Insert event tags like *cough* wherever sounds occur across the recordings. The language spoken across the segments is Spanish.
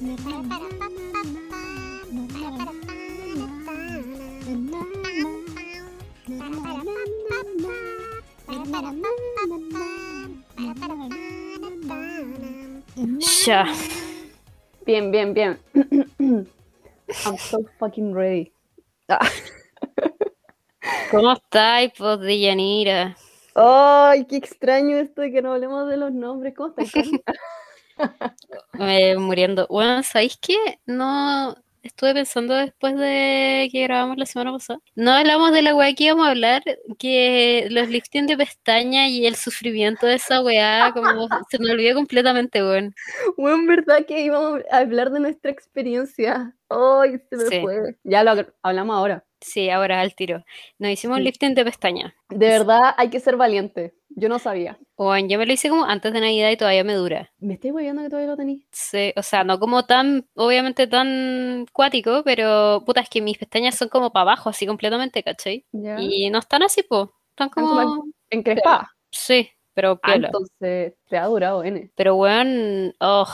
Ya. Bien, bien, bien. *coughs* I'm so fucking ready. *laughs* ¿Cómo estáis, pues, de Yanira? Ay, qué extraño esto de que no hablemos de los nombres. ¿Cómo estás? *laughs* Eh, muriendo. Bueno, ¿sabéis qué? No estuve pensando después de que grabamos la semana pasada. No hablamos de la weá que íbamos a hablar, que los lifting de pestaña y el sufrimiento de esa weá, como se me olvidó completamente, weón. Bueno, verdad que íbamos a hablar de nuestra experiencia. Ay, se me Sí. fue. Ya lo hablamos ahora. Sí, ahora al tiro. Nos hicimos Sí. lifting de pestaña. De verdad hay que ser valiente. Yo no sabía. Bueno, yo me lo hice como antes de Navidad y todavía me dura. ¿Me estoy viendo que todavía lo tenéis? Sí, o sea, no como tan, obviamente tan cuático, pero puta, es que mis pestañas son como para abajo, así completamente, ¿cachai? Y no están así, po. Están como como. Encrespada. Sí, pero Ah, entonces te ha durado N. Pero weón, oh,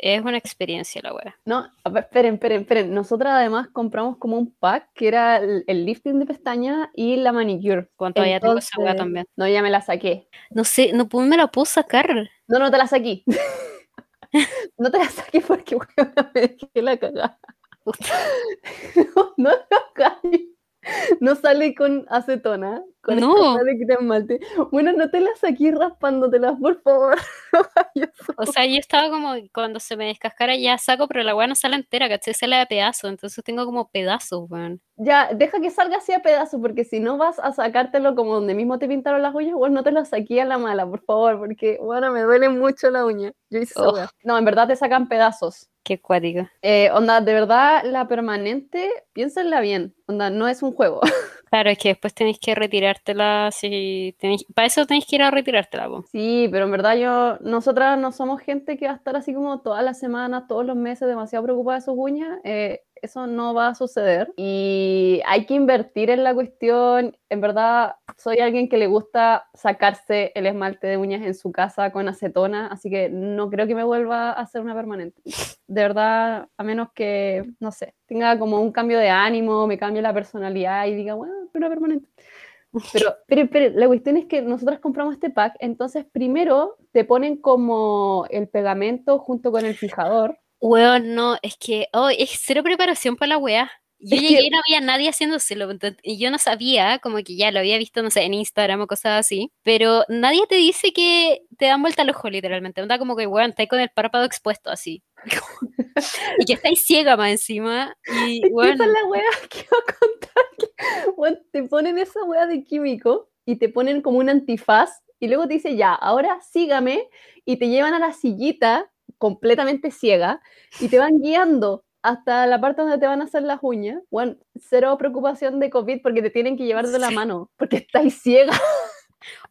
es una experiencia la weá. No, esperen, esperen, esperen. Nosotras además compramos como un pack que era el, el lifting de pestaña y la manicure. Cuánto ya tengo esa weá también. No, ya me la saqué. No sé, no me la puedo sacar. No, no te la saqué. *laughs* no te la saqué porque *laughs* weón, me dejé la cagada. *laughs* no, no hagáis. *laughs* No sale con acetona. Con No. de quitar esmalte. Bueno, no te la saqué raspándotelas, por favor. *laughs* O sea, yo estaba como, cuando se me descascara ya saco, pero la weá no sale entera, ¿cachai? Sale de pedazo, entonces tengo como pedazos, weón. Ya, deja que salga así a pedazos, porque si no vas a sacártelo como donde mismo te pintaron las uñas, bueno, no te lo saqué a la mala, por favor, porque, bueno, me duele mucho la uña. Yo hice Oh. No, en verdad te sacan pedazos. Qué cuático. Eh, onda, de verdad, la permanente, piénsenla bien. Onda, no es un juego. *laughs* Claro, es que después tenéis que retirártela si tenéis, para eso tenéis que ir a retirártela, po. Sí, pero en verdad yo, nosotras no somos gente que va a estar así como todas las semanas, todos los meses demasiado preocupada de sus uñas. eh, eso no va a suceder. Y hay que invertir en la cuestión. En verdad, soy alguien que le gusta sacarse el esmalte de uñas en su casa con acetona, así que no creo que me vuelva a hacer una permanente. De verdad, a menos que, no sé, tenga como un cambio de ánimo, me cambie la personalidad y diga, bueno, una permanente. Pero, pero, pero la cuestión es que nosotros compramos este pack, entonces primero te ponen como el pegamento junto con el fijador. Weón, no, es que, oh, es cero preparación para la weá. Yo Es que- llegué y no había nadie haciéndoselo, y yo no sabía, como que ya lo había visto, no sé, en Instagram o cosas así, pero nadie te dice que te dan vuelta al ojo, literalmente. Onda como que, weón, estáis con el párpado expuesto así. *laughs* y que estáis ciega más encima. Y, *laughs* weón, Esa es la wea *laughs* que iba a contar. Que, weón, te ponen esa wea de químico y te ponen como un antifaz y luego te dice, ya, ahora sígame y te llevan a la sillita completamente ciega y te van guiando hasta la parte donde te van a hacer las uñas. Bueno, cero preocupación de COVID porque te tienen que llevar de la mano porque estáis ciega.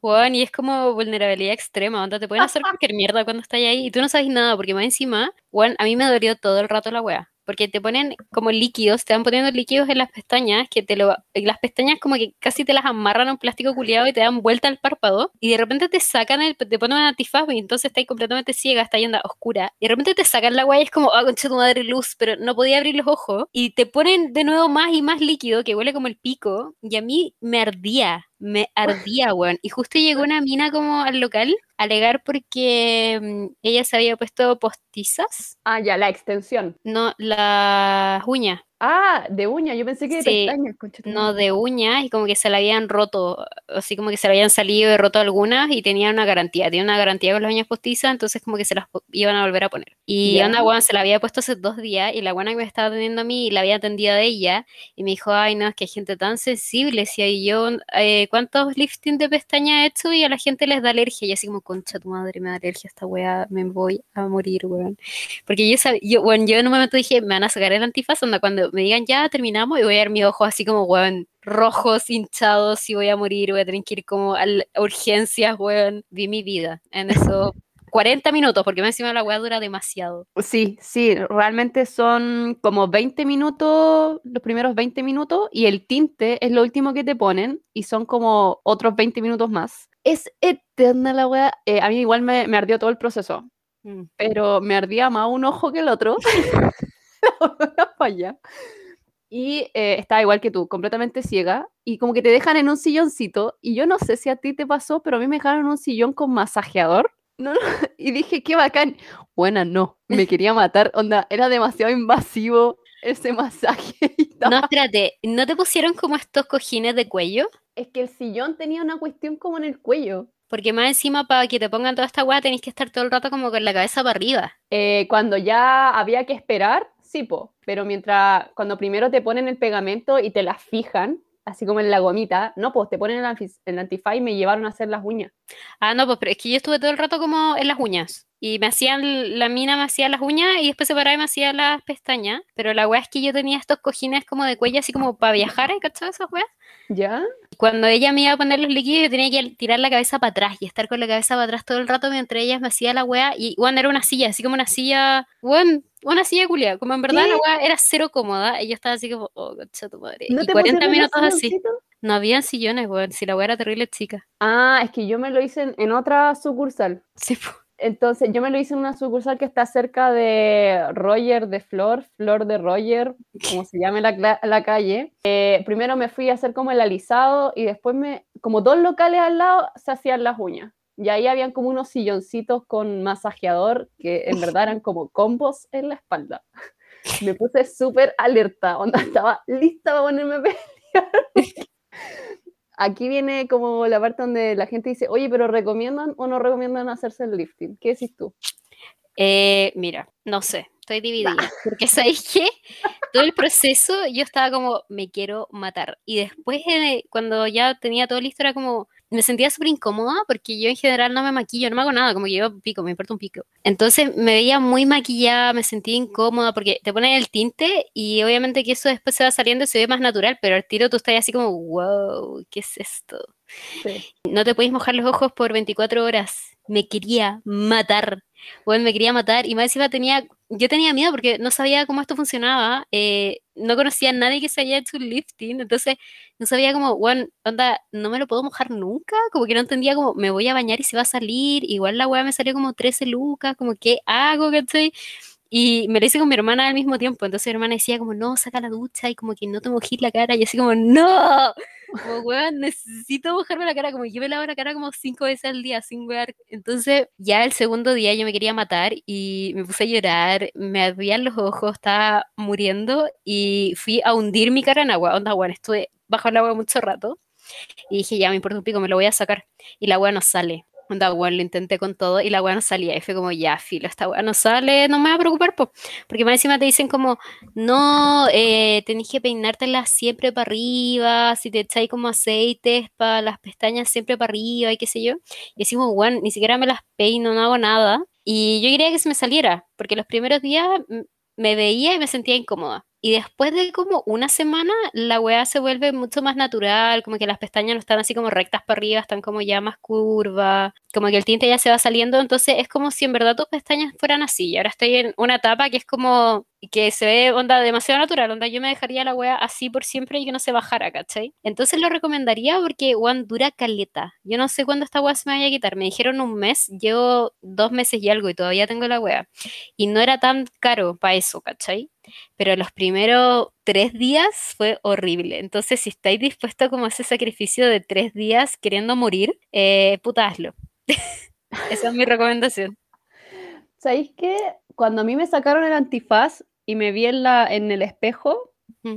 weón, y es como vulnerabilidad extrema, onda, te pueden hacer cualquier mierda cuando estás ahí y tú no sabes nada, porque más encima, weón, a mí me dolió todo el rato la weá. Porque te ponen como líquidos, te van poniendo líquidos en las pestañas, que te lo, las pestañas como que casi te las amarran a un plástico culiado y te dan vuelta al párpado, y de repente te sacan el, te ponen un antifaz y entonces estás completamente ciega, está yendo oscura, y de repente te sacan la weá y es como, ah, concha tu madre luz, pero no podía abrir los ojos, y te ponen de nuevo más y más líquido que huele como el pico, y a mí me ardía, me ardía, weón. Y justo llegó una mina como al local alegar porque mm, ella se había puesto postizas, Ah, ya, la extensión. no, las uñas, Ah, de uña, yo pensé que de Sí, pestañas, no de uñas, y como que se la habían roto, así como que se le habían salido y roto algunas y tenían una garantía, tiene una garantía con las uñas postizas, entonces como que se las iban a volver a poner. Y Ya. onda, weón, se la había puesto hace dos días y la buena que me estaba atendiendo a mí la había atendido de ella y me dijo, ay, no, es que hay gente tan sensible, si hay yo, eh, ¿cuántos lifting de pestaña he hecho? Y a la gente les da alergia, y así como, concha tu madre, me da alergia esta weá, me voy a morir, weón. Porque yo, sab- yo, bueno, yo en un momento dije, me van a sacar el antifaz, onda, cuando me digan ya terminamos y voy a ver mis ojos así como, weón, rojos, hinchados y voy a morir, voy a tener que ir como a, urgencias, weón. Vi mi vida en esos *laughs* 40 minutos, porque más encima la weá dura demasiado. Sí, sí, realmente son como 20 minutos, los primeros 20 minutos, y el tinte es lo último que te ponen, y son como otros 20 minutos más. Es eterna la weá. eh, a mí igual me, me ardió todo el proceso. Mm. pero me ardía más un ojo que el otro. *laughs* *laughs* La falla. Y eh, estaba igual que tú, completamente ciega. Y como que te dejan en un silloncito. Y yo no sé si a ti te pasó, pero a mí me dejaron en un sillón con masajeador. No, no, *laughs* Y dije, qué bacán. Buena, no. Me *laughs* quería matar. Onda, era demasiado invasivo ese masaje. No, espérate, ¿no te pusieron como estos cojines de cuello? Es que el sillón tenía una cuestión como en el cuello. Porque más encima para que te pongan toda esta weá tenés que estar todo el rato como con la cabeza para arriba. Eh, cuando ya había que esperar, sí, po. Pero mientras, cuando primero te ponen el pegamento y te las fijan, así como en la gomita, no, pues te ponen el, el antifaz y me llevaron a hacer las uñas. Ah, no, pues pero es que yo estuve todo el rato como en las uñas. Y me hacían, la mina me hacía las uñas y después se paraba y me hacía las pestañas. Pero la weá es que yo tenía estos cojines como de cuello así como para viajar, ¿eh? ¿cachai? Esas weas. ¿Ya? Cuando ella me iba a poner los líquidos, yo tenía que tirar la cabeza para atrás y estar con la cabeza para atrás todo el rato mientras ellas me hacía la wea. Y bueno, era una silla, así como una silla, bueno, una silla culia. Como en verdad ¿Qué? la wea era cero cómoda. Y yo estaba así como, oh, concha tu madre. ¿No y te 40 pusieron el minutos así. No habían sillones, weón. Si la wea era terrible chica. Ah, es que yo me lo hice en, en otra sucursal. Sí, po. Entonces, yo me lo hice en una sucursal que está cerca de Roger de Flor, Flor de Roger, como se llame la, la calle. Eh, primero me fui a hacer como el alisado y después me, como dos locales al lado, se hacían las uñas. Y ahí habían como unos silloncitos con masajeador que en *laughs* verdad eran como combos en la espalda. *laughs* Me puse súper alerta, onda, estaba lista para ponerme a pelear. *laughs* Aquí viene como la parte donde la gente dice, oye, pero ¿recomiendan o no recomiendan hacerse el lifting? ¿Qué decís tú? Eh, mira, no sé, estoy dividida. Porque sabéis que todo el proceso yo estaba como, me quiero matar. Y después, eh, cuando ya tenía todo listo, era como, me sentía súper incómoda porque yo en general no me maquillo, no me hago nada, como que yo pico, me importa un pico. Entonces me veía muy maquillada, me sentía incómoda porque te ponen el tinte y obviamente que eso después se va saliendo y se ve más natural, pero al tiro tú estás así como, wow, ¿qué es esto? Sí. No te podéis mojar los ojos por 24 horas. Me quería matar. Bueno, me quería matar. Y más encima tenía, yo tenía miedo porque no sabía cómo esto funcionaba. eh, no conocía a nadie que se haya hecho lifting. Entonces, no sabía cómo, bueno, onda, no me lo puedo mojar nunca. Como que no entendía cómo me voy a bañar y se va a salir. Igual la weá me salió como 13 lucas. Como, ¿qué hago? ¿Cachai? Y me lo hice con mi hermana al mismo tiempo. Entonces mi hermana decía como, no, saca la ducha y como que no te mojes la cara. Y así como, no. Como, weón, necesito mojarme la cara. Como yo me lavo la cara como cinco veces al día sin wear. Entonces, ya el segundo día yo me quería matar y me puse a llorar. Me ardían los ojos, estaba muriendo y fui a hundir mi cara en agua. Onda, weón, estuve bajo el agua mucho rato. Y dije, ya me importa un pico, me lo voy a sacar. Y la weá no sale. Onda, weón, lo intenté con todo y la weá no salía. Y fue como, ya, filo, esta weá no sale, no me voy a preocupar, po. Porque más encima te dicen como, no, eh, tenés que peinártelas siempre para arriba, si te echáis como aceites para las pestañas siempre para arriba y qué sé yo. Y decimos, weón, ni siquiera me las peino, no hago nada. Y yo quería que se me saliera, porque los primeros días me veía y me sentía incómoda. Y después de como una semana, la weá se vuelve mucho más natural, como que las pestañas no están así como rectas para arriba, están como ya más curvas, como que el tinte ya se va saliendo, entonces es como si en verdad tus pestañas fueran así. Y ahora estoy en una etapa que es como que se ve onda demasiado natural, onda yo me dejaría la weá así por siempre y que no se bajara, ¿cachai? Entonces lo recomendaría porque weón dura caleta. Yo no sé cuándo esta weá se me vaya a quitar. Me dijeron un mes, llevo dos meses y algo y todavía tengo la weá. Y no era tan caro para eso, ¿cachai? Pero los primeros tres días fue horrible. Entonces, si estáis dispuestos como a ese sacrificio de tres días queriendo morir, eh, puta, hazlo. *laughs* Esa es mi recomendación. ¿Sabéis que cuando a mí me sacaron el antifaz y me vi en, la, en el espejo,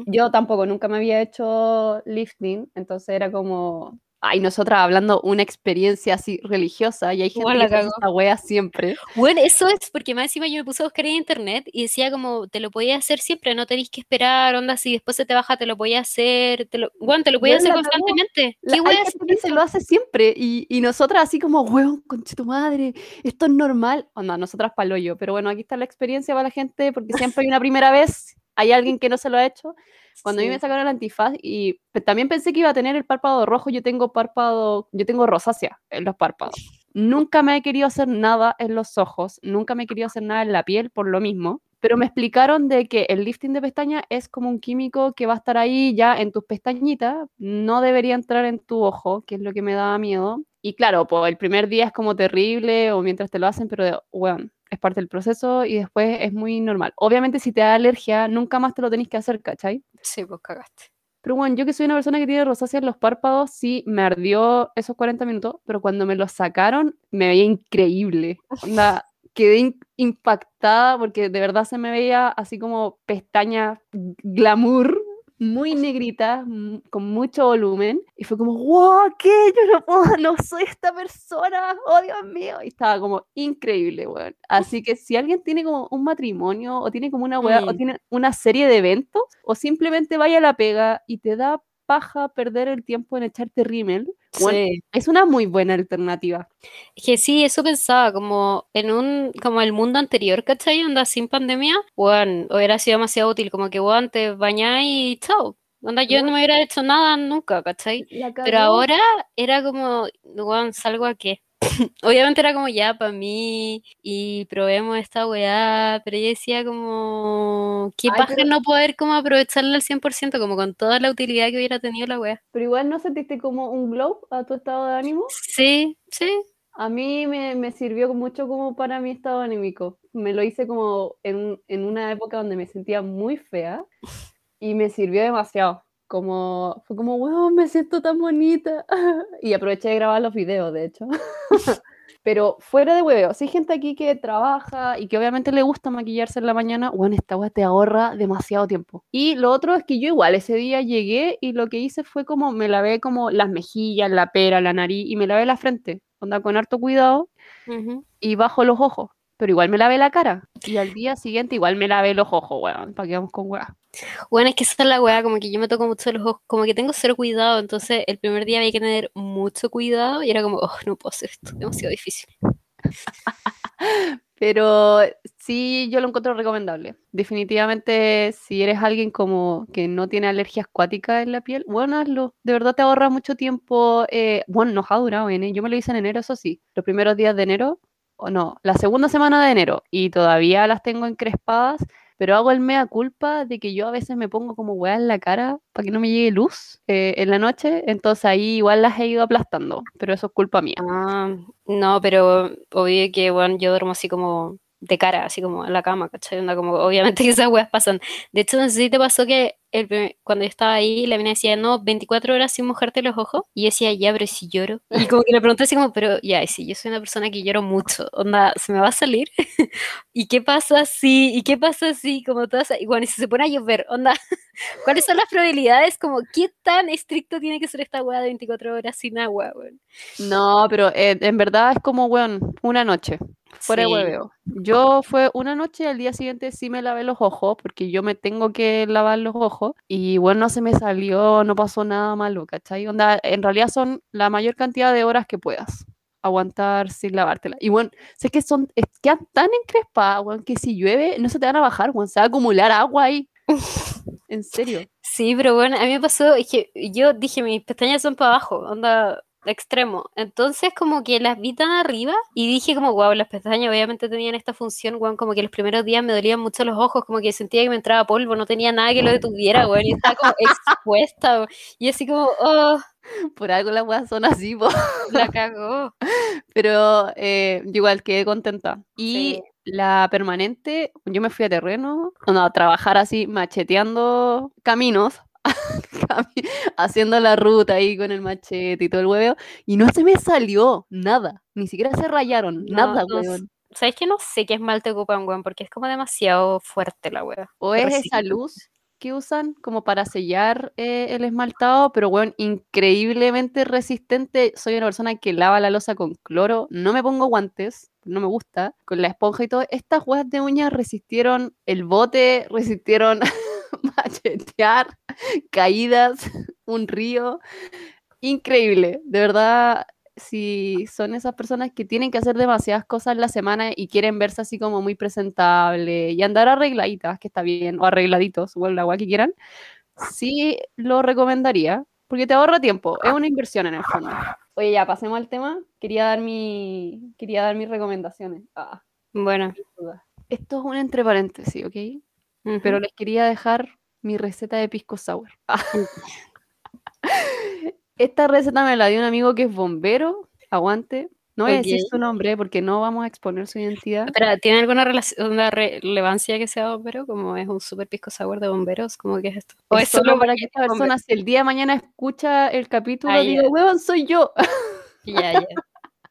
yo tampoco nunca me había hecho lifting, entonces era como, ay, nosotras hablando una experiencia así religiosa y hay gente Igual la que hace esta wea siempre. Bueno, eso es porque más encima yo me puse a buscar en internet y decía como, te lo podías hacer siempre, no tenéis que esperar, onda, si después se te baja, te lo podías hacer, te lo, bueno, te lo podías hacer constantemente. La- ¿Qué hay wea gente que se lo hace siempre y, y nosotras así como, weón, conche tu madre, esto es normal. O no, nosotras palo yo, pero bueno, aquí está la experiencia para la gente porque siempre hay una primera vez, hay alguien que no se lo ha hecho. Cuando a mí me sacaron el antifaz y también pensé que iba a tener el párpado rojo, yo tengo párpado, yo tengo rosácea en los párpados. Nunca me he querido hacer nada en los ojos, nunca me he querido hacer nada en la piel por lo mismo, pero me explicaron de que el lifting de pestaña es como un químico que va a estar ahí ya en tus pestañitas, no debería entrar en tu ojo, que es lo que me daba miedo. Y claro, pues el primer día es como terrible o mientras te lo hacen, pero bueno, es parte del proceso y después es muy normal. Obviamente si te da alergia, nunca más te lo tenés que hacer, ¿cachai? Sí, pues cagaste. Pero bueno, yo que soy una persona que tiene rosácea en los párpados, sí, me ardió esos 40 minutos, pero cuando me los sacaron, me veía increíble. Onda, quedé impactada porque de verdad se me veía así como pestaña glamour muy negrita, con mucho volumen, y fue como, wow, ¿qué? Yo no puedo, *laughs* no soy esta persona, oh Dios mío, y estaba como increíble, weón. Así que si alguien tiene como un matrimonio, o tiene como una weá, o tiene una serie de eventos, o simplemente vaya a la pega y te da paja perder el tiempo en echarte rímel, es una muy buena alternativa. Que sí, eso pensaba, como en un, como el mundo anterior, ¿cachai? Onda sin pandemia, bueno, hubiera sido demasiado útil, como que bueno, te bañáis y chao. Onda, yo no me hubiera hecho nada nunca, ¿cachai? Pero ahora era como, bueno, salgo a qué. *coughs* obviamente era como ya para mí y probemos esta weá, pero yo decía como, qué pasa no poder como aprovecharla al 100%, como con toda la utilidad que hubiera tenido la weá. Pero igual no sentiste como un glow a tu estado de ánimo. Sí, sí. A mí me, me sirvió mucho como para mi estado anímico. Me lo hice como en, en una época donde me sentía muy fea y me sirvió demasiado como, fue como, wow, me siento tan bonita. *laughs* y aproveché de grabar los videos, de hecho. *laughs* Pero fuera de hueveo, si hay gente aquí que trabaja y que obviamente le gusta maquillarse en la mañana, bueno, esta weá te ahorra demasiado tiempo. Y lo otro es que yo igual ese día llegué y lo que hice fue como me lavé como las mejillas, la pera, la nariz y me lavé la frente, onda con harto cuidado y bajo los ojos pero igual me lavé la cara. Y al día siguiente igual me lavé los ojos, weón, para que vamos con weá. Bueno, es que esa es la weá, como que yo me toco mucho los ojos, como que tengo cero cuidado, entonces el primer día había que tener mucho cuidado y era como, oh, no puedo hacer esto, demasiado difícil. *laughs* Pero sí, yo lo encuentro recomendable. Definitivamente, si eres alguien como que no tiene alergias acuáticas en la piel, bueno, hazlo. De verdad te ahorra mucho tiempo. Eh, bueno, nos ha durado, ¿eh? Yo me lo hice en enero, eso sí. Los primeros días de enero o no, la segunda semana de enero y todavía las tengo encrespadas, pero hago el mea culpa de que yo a veces me pongo como weá en la cara para que no me llegue luz eh, en la noche, entonces ahí igual las he ido aplastando, pero eso es culpa mía. Ah, no, pero obvio que bueno, yo duermo así como de cara, así como en la cama, ¿cachai? como, obviamente que esas weas pasan. De hecho, no sé si te pasó que el, cuando yo estaba ahí, la mina decía, no, 24 horas sin mojarte los ojos. Y yo decía, ya, pero si lloro. Y como que le pregunté así como, pero ya, si yo soy una persona que lloro mucho, onda, ¿se me va a salir? *laughs* ¿Y qué pasa si? ¿Y qué pasa si? Como todas, y bueno, si se pone a llover, onda, *laughs* ¿cuáles son las probabilidades? Como, ¿qué tan estricto tiene que ser esta wea de 24 horas sin agua, weón? No, pero eh, en verdad es como, weón, una noche. Fuera de hueveo. Yo fue una noche al día siguiente sí me lavé los ojos, porque yo me tengo que lavar los ojos. Y bueno, no se me salió, no pasó nada malo, ¿cachai? Onda, en realidad son la mayor cantidad de horas que puedas aguantar sin lavártela. Y bueno, sé que son, quedan tan encrespadas, weón, que si llueve no se te van a bajar, weón, se va a acumular agua ahí. *laughs* en serio. Sí, pero bueno, a mí me pasó, es que yo dije, mis pestañas son para abajo, onda, extremo. Entonces como que las vi tan arriba y dije como, wow, las pestañas obviamente tenían esta función, weón, como que los primeros días me dolían mucho los ojos, como que sentía que me entraba polvo, no tenía nada que lo detuviera, weón, y estaba como expuesta, y así como, oh. Por algo las weas son así, po. La cagó. *laughs* Pero eh, igual quedé contenta. Y la permanente, yo me fui a terreno, a trabajar así, macheteando caminos *laughs* haciendo la ruta ahí con el machete y todo el huevo, y no se me salió nada, ni siquiera se rayaron, nada, weón. ¿Sabes que no sé qué es mal te ocupan, weón? Porque es como demasiado fuerte la weón. O es esa luz que usan como para sellar eh, el esmaltado, pero weón, increíblemente resistente. Soy una persona que lava la losa con cloro, no me pongo guantes, no me gusta, con la esponja y todo. Estas huevas de uñas resistieron el bote, *laughs* resistieron *laughs* machetear, caídas, un río. Increíble, de verdad, si son esas personas que tienen que hacer demasiadas cosas en la semana y quieren verse así como muy presentable y andar arregladitas, que está bien, o arregladitos, o el agua que quieran, sí lo recomendaría, porque te ahorra tiempo, es una inversión en el fondo. Oye, ya, pasemos al tema. Quería dar mi, quería dar mis recomendaciones. Ah, bueno. Esto es un entre paréntesis, ¿ok? Pero les quería dejar mi receta de pisco sour. *laughs* Esta receta me la dio un amigo que es bombero, aguante, No voy a decir su nombre porque no vamos a exponer su identidad. ¿tiene alguna una relevancia que sea bombero? Como es un super pisco sour de bomberos, ¿cómo que es esto? ¿O Es solo para que esta bombero? persona, si el día de mañana escucha el capítulo, Ah, diga, weón, soy yo. Ya, ya.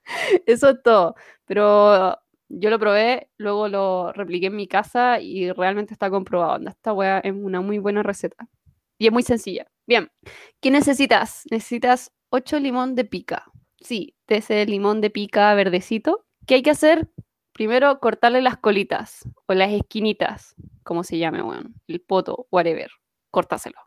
*laughs* Eso es todo. Pero yo lo probé, luego lo repliqué en mi casa y realmente está comprobado. Esta weá es una muy buena receta. Y es muy sencilla. Bien, ¿qué necesitas? Necesitas 8 limón de pica. Sí, de ese limón de pica verdecito. ¿Qué hay que hacer? Primero, cortarle las colitas o las esquinitas, como se llame, weón. El poto, whatever. Córtaselo.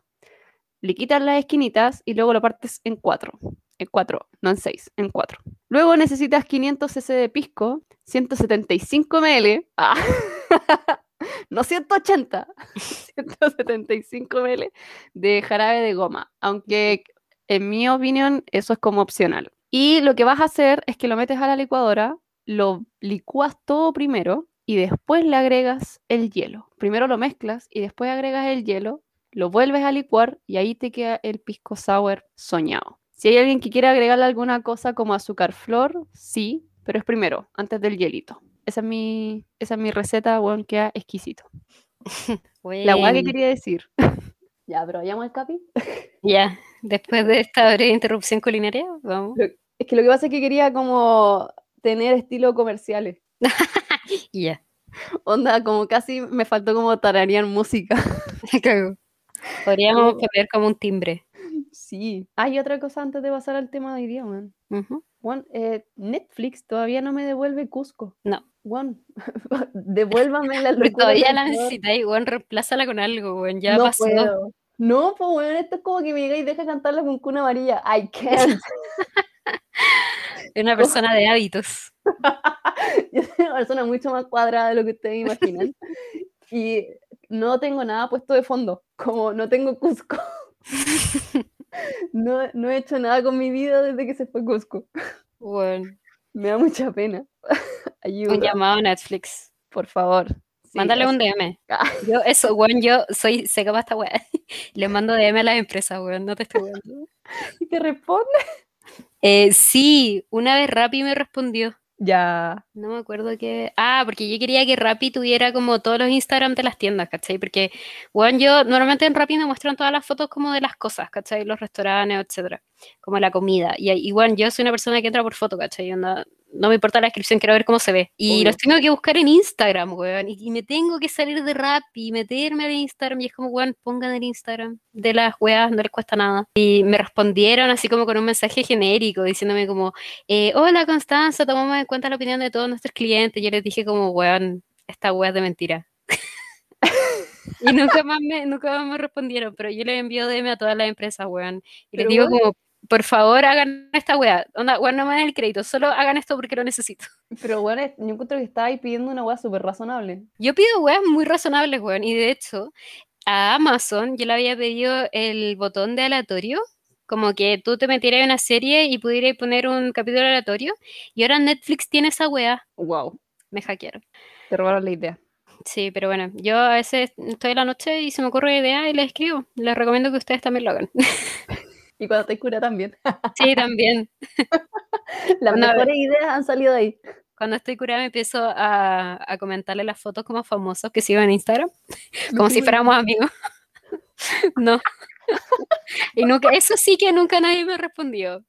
Le quitas las esquinitas y luego lo partes en cuatro. En cuatro, no en seis, en cuatro. Luego necesitas 500 cc de pisco, 175 ml. Ah, *laughs* no 180, 175 *laughs* ml de jarabe de goma. Aunque en mi opinión eso es como opcional. Y lo que vas a hacer es que lo metes a la licuadora, lo licúas todo primero y después le agregas el hielo. Primero lo mezclas y después agregas el hielo, lo vuelves a licuar y ahí te queda el pisco sour soñado. Si hay alguien que quiere agregarle alguna cosa como azúcar flor, sí, pero es primero, antes del hielito. Esa es mi, esa es mi receta, weón, queda exquisito. *laughs* La weá que quería decir. *laughs* ya, pero vayamos al capi. *laughs* ya. Después de esta breve interrupción culinaria, vamos. Es que lo que pasa es que quería como tener estilo comerciales. Ya. Onda, como casi me faltó como tararear música. Me cago. Podríamos poner como un timbre. Sí. Hay otra cosa antes de pasar al tema de hoy día. Ujú. Weón, eh, Netflix todavía no me devuelve Cusco. No. Weón, *laughs* *laughs* devuélvame la locura. todavía la necesitáis, weón, reemplázala con algo, weón. Ya no pasó. puedo. No, pues weón, esto es como que me diga y deja cantarla con cuna amarilla. I can't. *laughs* Es una persona de hábitos. Yo soy una persona mucho más cuadrada de lo que ustedes imaginan. y no tengo nada puesto de fondo, como no tengo Cusco. No, no he hecho nada con mi vida desde que se fue Cusco. Weón. Me da mucha pena. *laughs* Un Ayuda, llamado a Netflix. por favor. Sí, Mándale un. DM. Ah, Yo, eso, weón, yo soy seca para esta weá. *laughs* Le mando DM a las empresas, weón, no te estoy weando. *laughs* ¿y ¿Te responde? Eh, sí, una vez Rappi me respondió. Ya. No me acuerdo qué. Ah, porque yo quería que Rappi tuviera como todos los Instagram de las tiendas, ¿cachai? Porque, bueno, yo normalmente en Rappi me muestran todas las fotos como de las cosas, ¿cachai? Los restaurantes, etcétera. Como la comida. Y, y bueno, yo soy una persona que entra por foto, ¿cachai? Onda, no me importa la descripción, quiero ver cómo se ve. Y Obvio. los tengo que buscar en Instagram, weón. Y, y me tengo que salir de Rappi y meterme al Instagram. Y es como, weón, pongan el Instagram de las weas, no les cuesta nada. Y me respondieron así como con un mensaje genérico, diciéndome como, eh, hola Constanza, tomamos en cuenta la opinión de todos nuestros clientes. Yo les dije como, weón, esta wea es de mentira. *laughs* y nunca más, me, nunca más me respondieron, pero yo les envío DM a todas las empresas, weón. Y les Pero, digo weón. como, por favor hagan esta wea. Onda, weón, no me den el crédito, solo hagan esto porque lo necesito. *laughs* Pero bueno, es- yo encuentro que estaba ahí pidiendo una weá súper razonable. Yo pido weas muy razonables, weón, y de hecho, a Amazon yo le había pedido el botón de aleatorio, como que tú te metieras en una serie y pudieras poner un capítulo aleatorio, y ahora Netflix tiene esa wea, Wow. me hackearon. Te robaron la idea. Sí, pero bueno, yo a veces estoy en la noche y se me ocurre idea y les escribo. Les recomiendo que ustedes también lo hagan. *laughs* Y cuando te cura también. *laughs* Sí, también. *laughs* Las Una mejores ideas han salido de ahí. Cuando estoy curada me empiezo a, a comentarle las fotos como famosos que sigo en Instagram, *laughs* como si fuéramos amigos. No. Y nunca, eso sí que nunca nadie me respondió.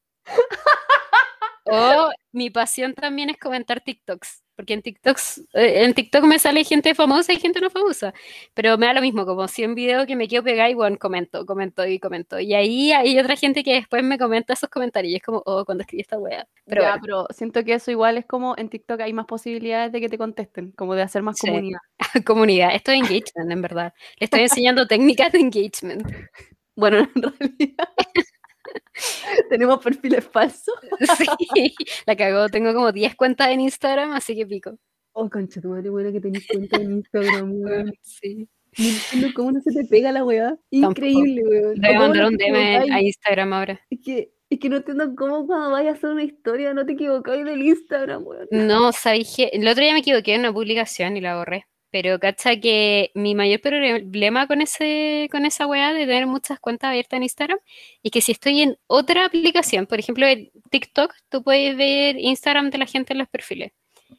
O mi pasión también es comentar TikToks, porque en TikToks, eh, en TikTok me sale gente famosa y gente no famosa, pero me da lo mismo, como si un video que me quedo pegada y bueno, comento, comento y comento. Y ahí hay otra gente que después me comenta esos comentarios y es como, oh, cuando escribí esta wea. Pero ya, bueno, pero siento que eso igual es como en TikTok hay más posibilidades de que te contesten, como de hacer más Sí. comunidad. *laughs* comunidad, esto es engagement, en verdad. Le estoy enseñando técnicas de engagement. *laughs* Bueno, en realidad *laughs* *laughs* tenemos perfiles falsos. *laughs* Sí, la cagó. Tengo como 10 cuentas en Instagram, así que pico. Oh, concha tu madre, buena que tenés cuenta en Instagram, *laughs* weón. Sí. Cómo no se te pega la weá. Increíble, weón. Voy a mandar un DM a Instagram ahora. Es que, es que no entiendo cómo cuando vayas a hacer una historia no te equivocáis del Instagram, weón. No, ¿sabéis qué? El otro día me equivoqué en una publicación y la borré. Pero cacha que mi mayor problema con ese, con esa weá de tener muchas cuentas abiertas en Instagram es que si estoy en otra aplicación, por ejemplo en TikTok, tú puedes ver Instagram de la gente en los perfiles.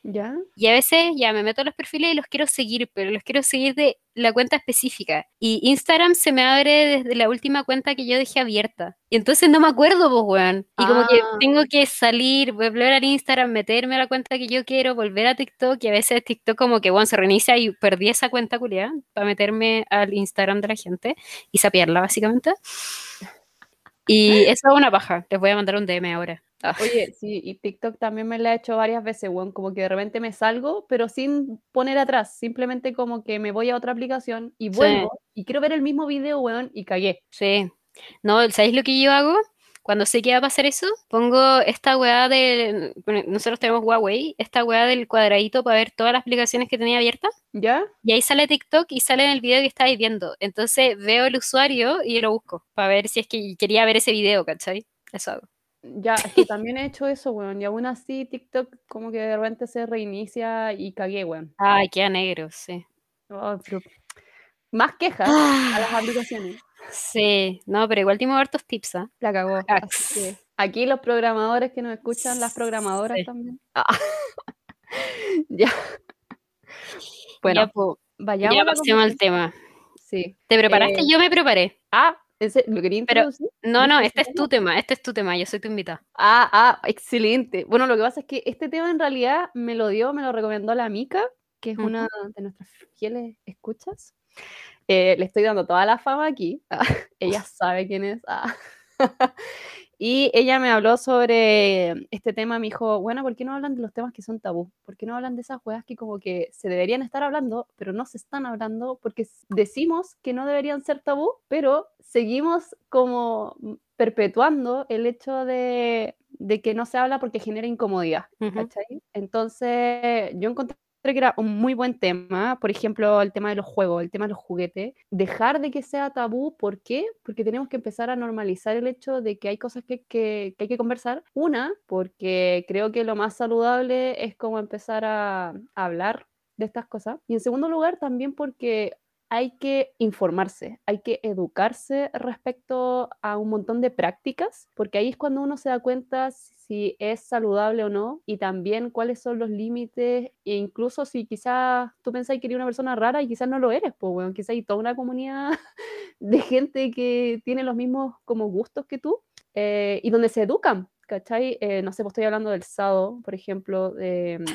¿Ya? Y a veces ya me meto a los perfiles y los quiero seguir, pero los quiero seguir de la cuenta específica. Y Instagram se me abre desde la última cuenta que yo dejé abierta. Y entonces no me acuerdo, pues, weón. Y como que Ah. tengo que salir, volver al Instagram, meterme a la cuenta que yo quiero, volver a TikTok. Y a veces TikTok como que, bueno, se reinicia y perdí esa cuenta culiada para meterme al Instagram de la gente y sapearla, básicamente. Y eso es una paja. Les voy a mandar un DM ahora. Ah. Oye, sí, y TikTok también me la he hecho varias veces, weón, como que de repente me salgo, pero sin poner atrás, simplemente como que me voy a otra aplicación y Sí. vuelvo y quiero ver el mismo video, weón, y cagué. Sí. No, ¿sabéis lo que yo hago? Cuando sé que va a pasar eso, pongo esta weá de. bueno, nosotros tenemos Huawei, esta weá del cuadradito para ver todas las aplicaciones que tenía abiertas. ¿Ya? Y ahí sale TikTok y sale en el video que estáis viendo. Entonces veo el usuario y lo busco para ver si es que quería ver ese video, ¿cachai? Eso hago. Ya, es que también he hecho eso, weón, y aún así TikTok como que de repente se reinicia y cagué, weón. Ay, queda negro, sí. Oh, pero más quejas a las Ah, aplicaciones. sí, no, pero igual tengo hartos tips, ¿ah? La cagó. Así que aquí los programadores que nos escuchan, las programadoras Sí. también. Ah. *laughs* ya. Bueno, Ya, po, vayamos ya pasemos al tema. Sí. ¿Te preparaste? Eh, Yo me preparé. ah, ¿ese- ¿lo quería Pero- introducir? No, no, ¿Viste este es tu tema, este es tu tema, yo soy tu invitada. Ah, ah, excelente. Bueno, lo que pasa es que este tema en realidad me lo dio, me lo recomendó la Mica, que es una de nuestras fieles escuchas. Eh, le estoy dando toda la fama aquí. *laughs* ella sabe quién es. Ah. *laughs* y ella me habló sobre este tema, me dijo, bueno, ¿por qué no hablan de los temas que son tabú? ¿Por qué no hablan de esas weas que como que se deberían estar hablando, pero no se están hablando porque decimos que no deberían ser tabú, pero seguimos como perpetuando el hecho de, de que no se habla porque genera incomodidad. ¿cachai? Entonces, yo encontré que era un muy buen tema, por ejemplo, el tema de los juegos, el tema de los juguetes, dejar de que sea tabú, ¿por qué? Porque tenemos que empezar a normalizar el hecho de que hay cosas que, que- hay que conversar. Una, porque creo que lo más saludable es como empezar a hablar de estas cosas. Y en segundo lugar, también porque hay que informarse, hay que educarse respecto a un montón de prácticas, porque ahí es cuando uno se da cuenta si es saludable o no, y también cuáles son los límites, e incluso si quizás tú pensáis que eres una persona rara y quizás no lo eres, pues bueno, quizás hay toda una comunidad *laughs* de gente que tiene los mismos como gustos que tú, eh, y donde se educan, ¿cachai? Eh, no sé, pues estoy hablando del SADO, por ejemplo, de,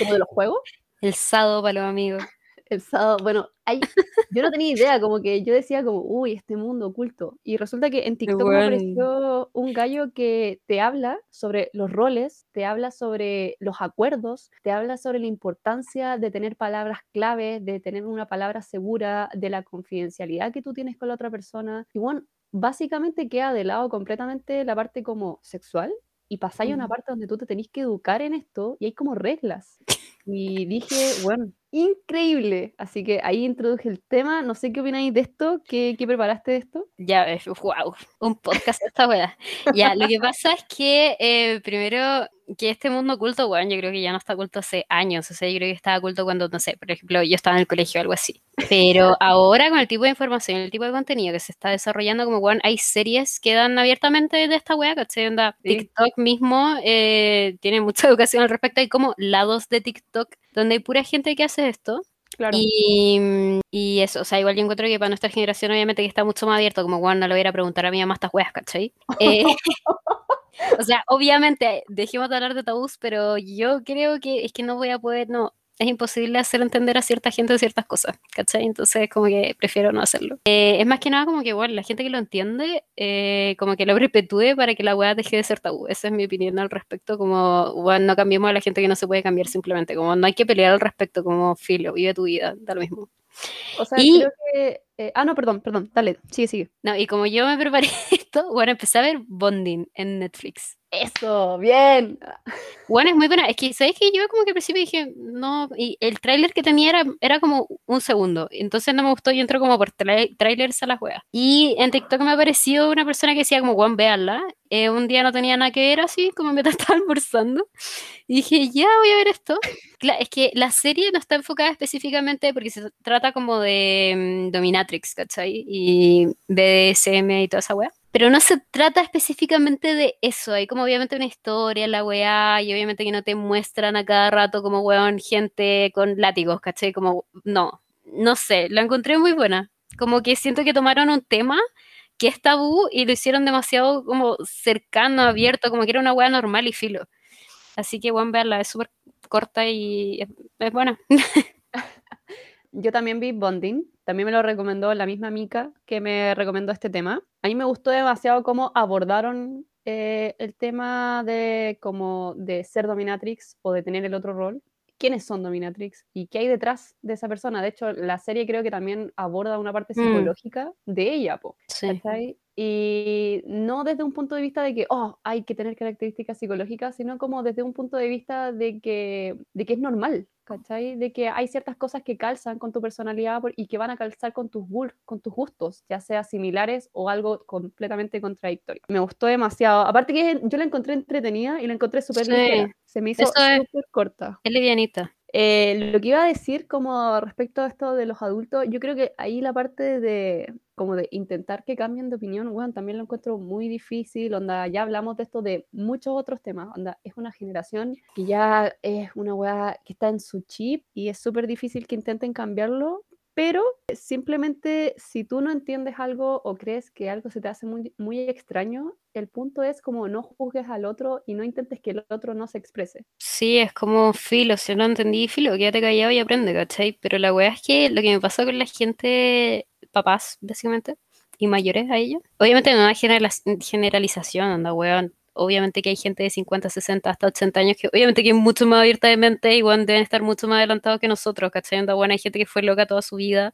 como de los juegos. El sado para los amigos. El sábado, bueno, hay, *laughs* yo no tenía idea, como que yo decía como, uy, este mundo oculto. Y resulta que en TikTok me weón. apareció un gallo que te habla sobre los roles, te habla sobre los acuerdos, te habla sobre la importancia de tener palabras clave, de tener una palabra segura, de la confidencialidad que tú tienes con la otra persona. Y bueno, básicamente queda de lado completamente la parte como sexual y pasáis a una parte donde tú te tenés que educar en esto y hay como reglas. Y dije, bueno, increíble. Así que ahí introduje el tema. No sé qué opináis de esto. ¿Qué, qué preparaste de esto? Ya, wow, un podcast esta wea. Ya, lo que pasa es que eh, primero que este mundo oculto, bueno, yo creo que ya no está oculto hace años, o sea, yo creo que estaba oculto cuando, no sé, por ejemplo, yo estaba en el colegio o algo así. Pero ahora con el tipo de información, el tipo de contenido que se está desarrollando, como, bueno, hay series que dan abiertamente de esta wea, ¿cachai? Onda, Sí. TikTok mismo eh, tiene mucha *laughs* educación al respecto, hay como lados de TikTok donde hay pura gente que hace esto. Claro. Y, y eso, o sea, igual yo encuentro que para nuestra generación obviamente que está mucho más abierto, como bueno, no lo voy a ir a preguntar a mi mamá estas weas, ¿cachai? *laughs* Eh, *laughs* o sea, obviamente, dejemos de hablar de tabús, pero yo creo que es que no voy a poder, no, es imposible hacer entender a cierta gente ciertas cosas, ¿cachai? Entonces como que prefiero no hacerlo. Eh, es más que nada como que, bueno, la gente que lo entiende, eh, como que lo perpetúe para que la wea deje de ser tabú. Esa es mi opinión al respecto, como, bueno, no cambiemos a la gente que no se puede cambiar simplemente, como no hay que pelear al respecto, como filo, vive tu vida, da lo mismo. O sea, y- creo que Eh, ah, no, perdón, perdón, dale, sigue, sigue. No, y como yo me preparé *laughs* esto, bueno, empecé a ver Bonding en Netflix. Eso, bien. Bueno, es muy buena. Es que, ¿sabes que Yo como que al principio dije, no, y el tráiler que tenía era, era como un segundo. Entonces no me gustó y entró como por trailers a la juega. Y en TikTok me apareció una persona que decía como, Juan, véanla. Eh, un día no tenía nada que ver así, como me *laughs* estaba almorzando. Y dije, ya voy a ver esto. es que la serie no está enfocada específicamente porque se trata como de mm, Dominatrix, ¿cachai? Y BDSM y toda esa wea. Pero no se trata específicamente de eso. Hay como obviamente una historia, la weá, y obviamente que no te muestran a cada rato como weón gente con látigos, ¿cachai? Como, no, no sé, la encontré muy buena. Como que siento que tomaron un tema que es tabú y lo hicieron demasiado como cercano, abierto, como que era una weá normal y filo. Así que, bueno, verla, es súper corta y es buena. *laughs* Yo también vi Bonding, también me lo recomendó la misma Mika que me recomendó este tema. A mí me gustó demasiado cómo abordaron eh, el tema de como de ser dominatrix o de tener el otro rol. ¿Quiénes son dominatrix y qué hay detrás de esa persona? De hecho, la serie creo que también aborda una parte mm. psicológica de ella, po, sí. Y no desde un punto de vista de que, oh, hay que tener características psicológicas, sino como desde un punto de vista de que, de que es normal, ¿cachai? De que hay ciertas cosas que calzan con tu personalidad y que van a calzar con tus, con tus gustos, ya sea similares o algo completamente contradictorio. Me gustó demasiado. Aparte que yo la encontré entretenida y la encontré súper sí. Se me hizo súper corta. Es livianita. Eh, lo que iba a decir como respecto a esto de los adultos, yo creo que ahí la parte de como de intentar que cambien de opinión, bueno, también lo encuentro muy difícil, onda, ya hablamos de esto de muchos otros temas, onda, es una generación que ya es una weá que está en su chip y es súper difícil que intenten cambiarlo, pero simplemente si tú no entiendes algo o crees que algo se te hace muy, muy extraño, el punto es como no juzgues al otro y no intentes que el otro no se exprese. Sí, es como filo, si no entendí filo, quédate callado y aprende, ¿cachai? Pero la weá es que lo que me pasó con la gente, papás, básicamente, y mayores a ellos, obviamente no una generalización, anda weón, obviamente que hay gente de 50, 60, hasta 80 años que obviamente que es mucho más abierta de mente y bueno, deben estar mucho más adelantados que nosotros, ¿cachai? bueno, hay gente que fue loca toda su vida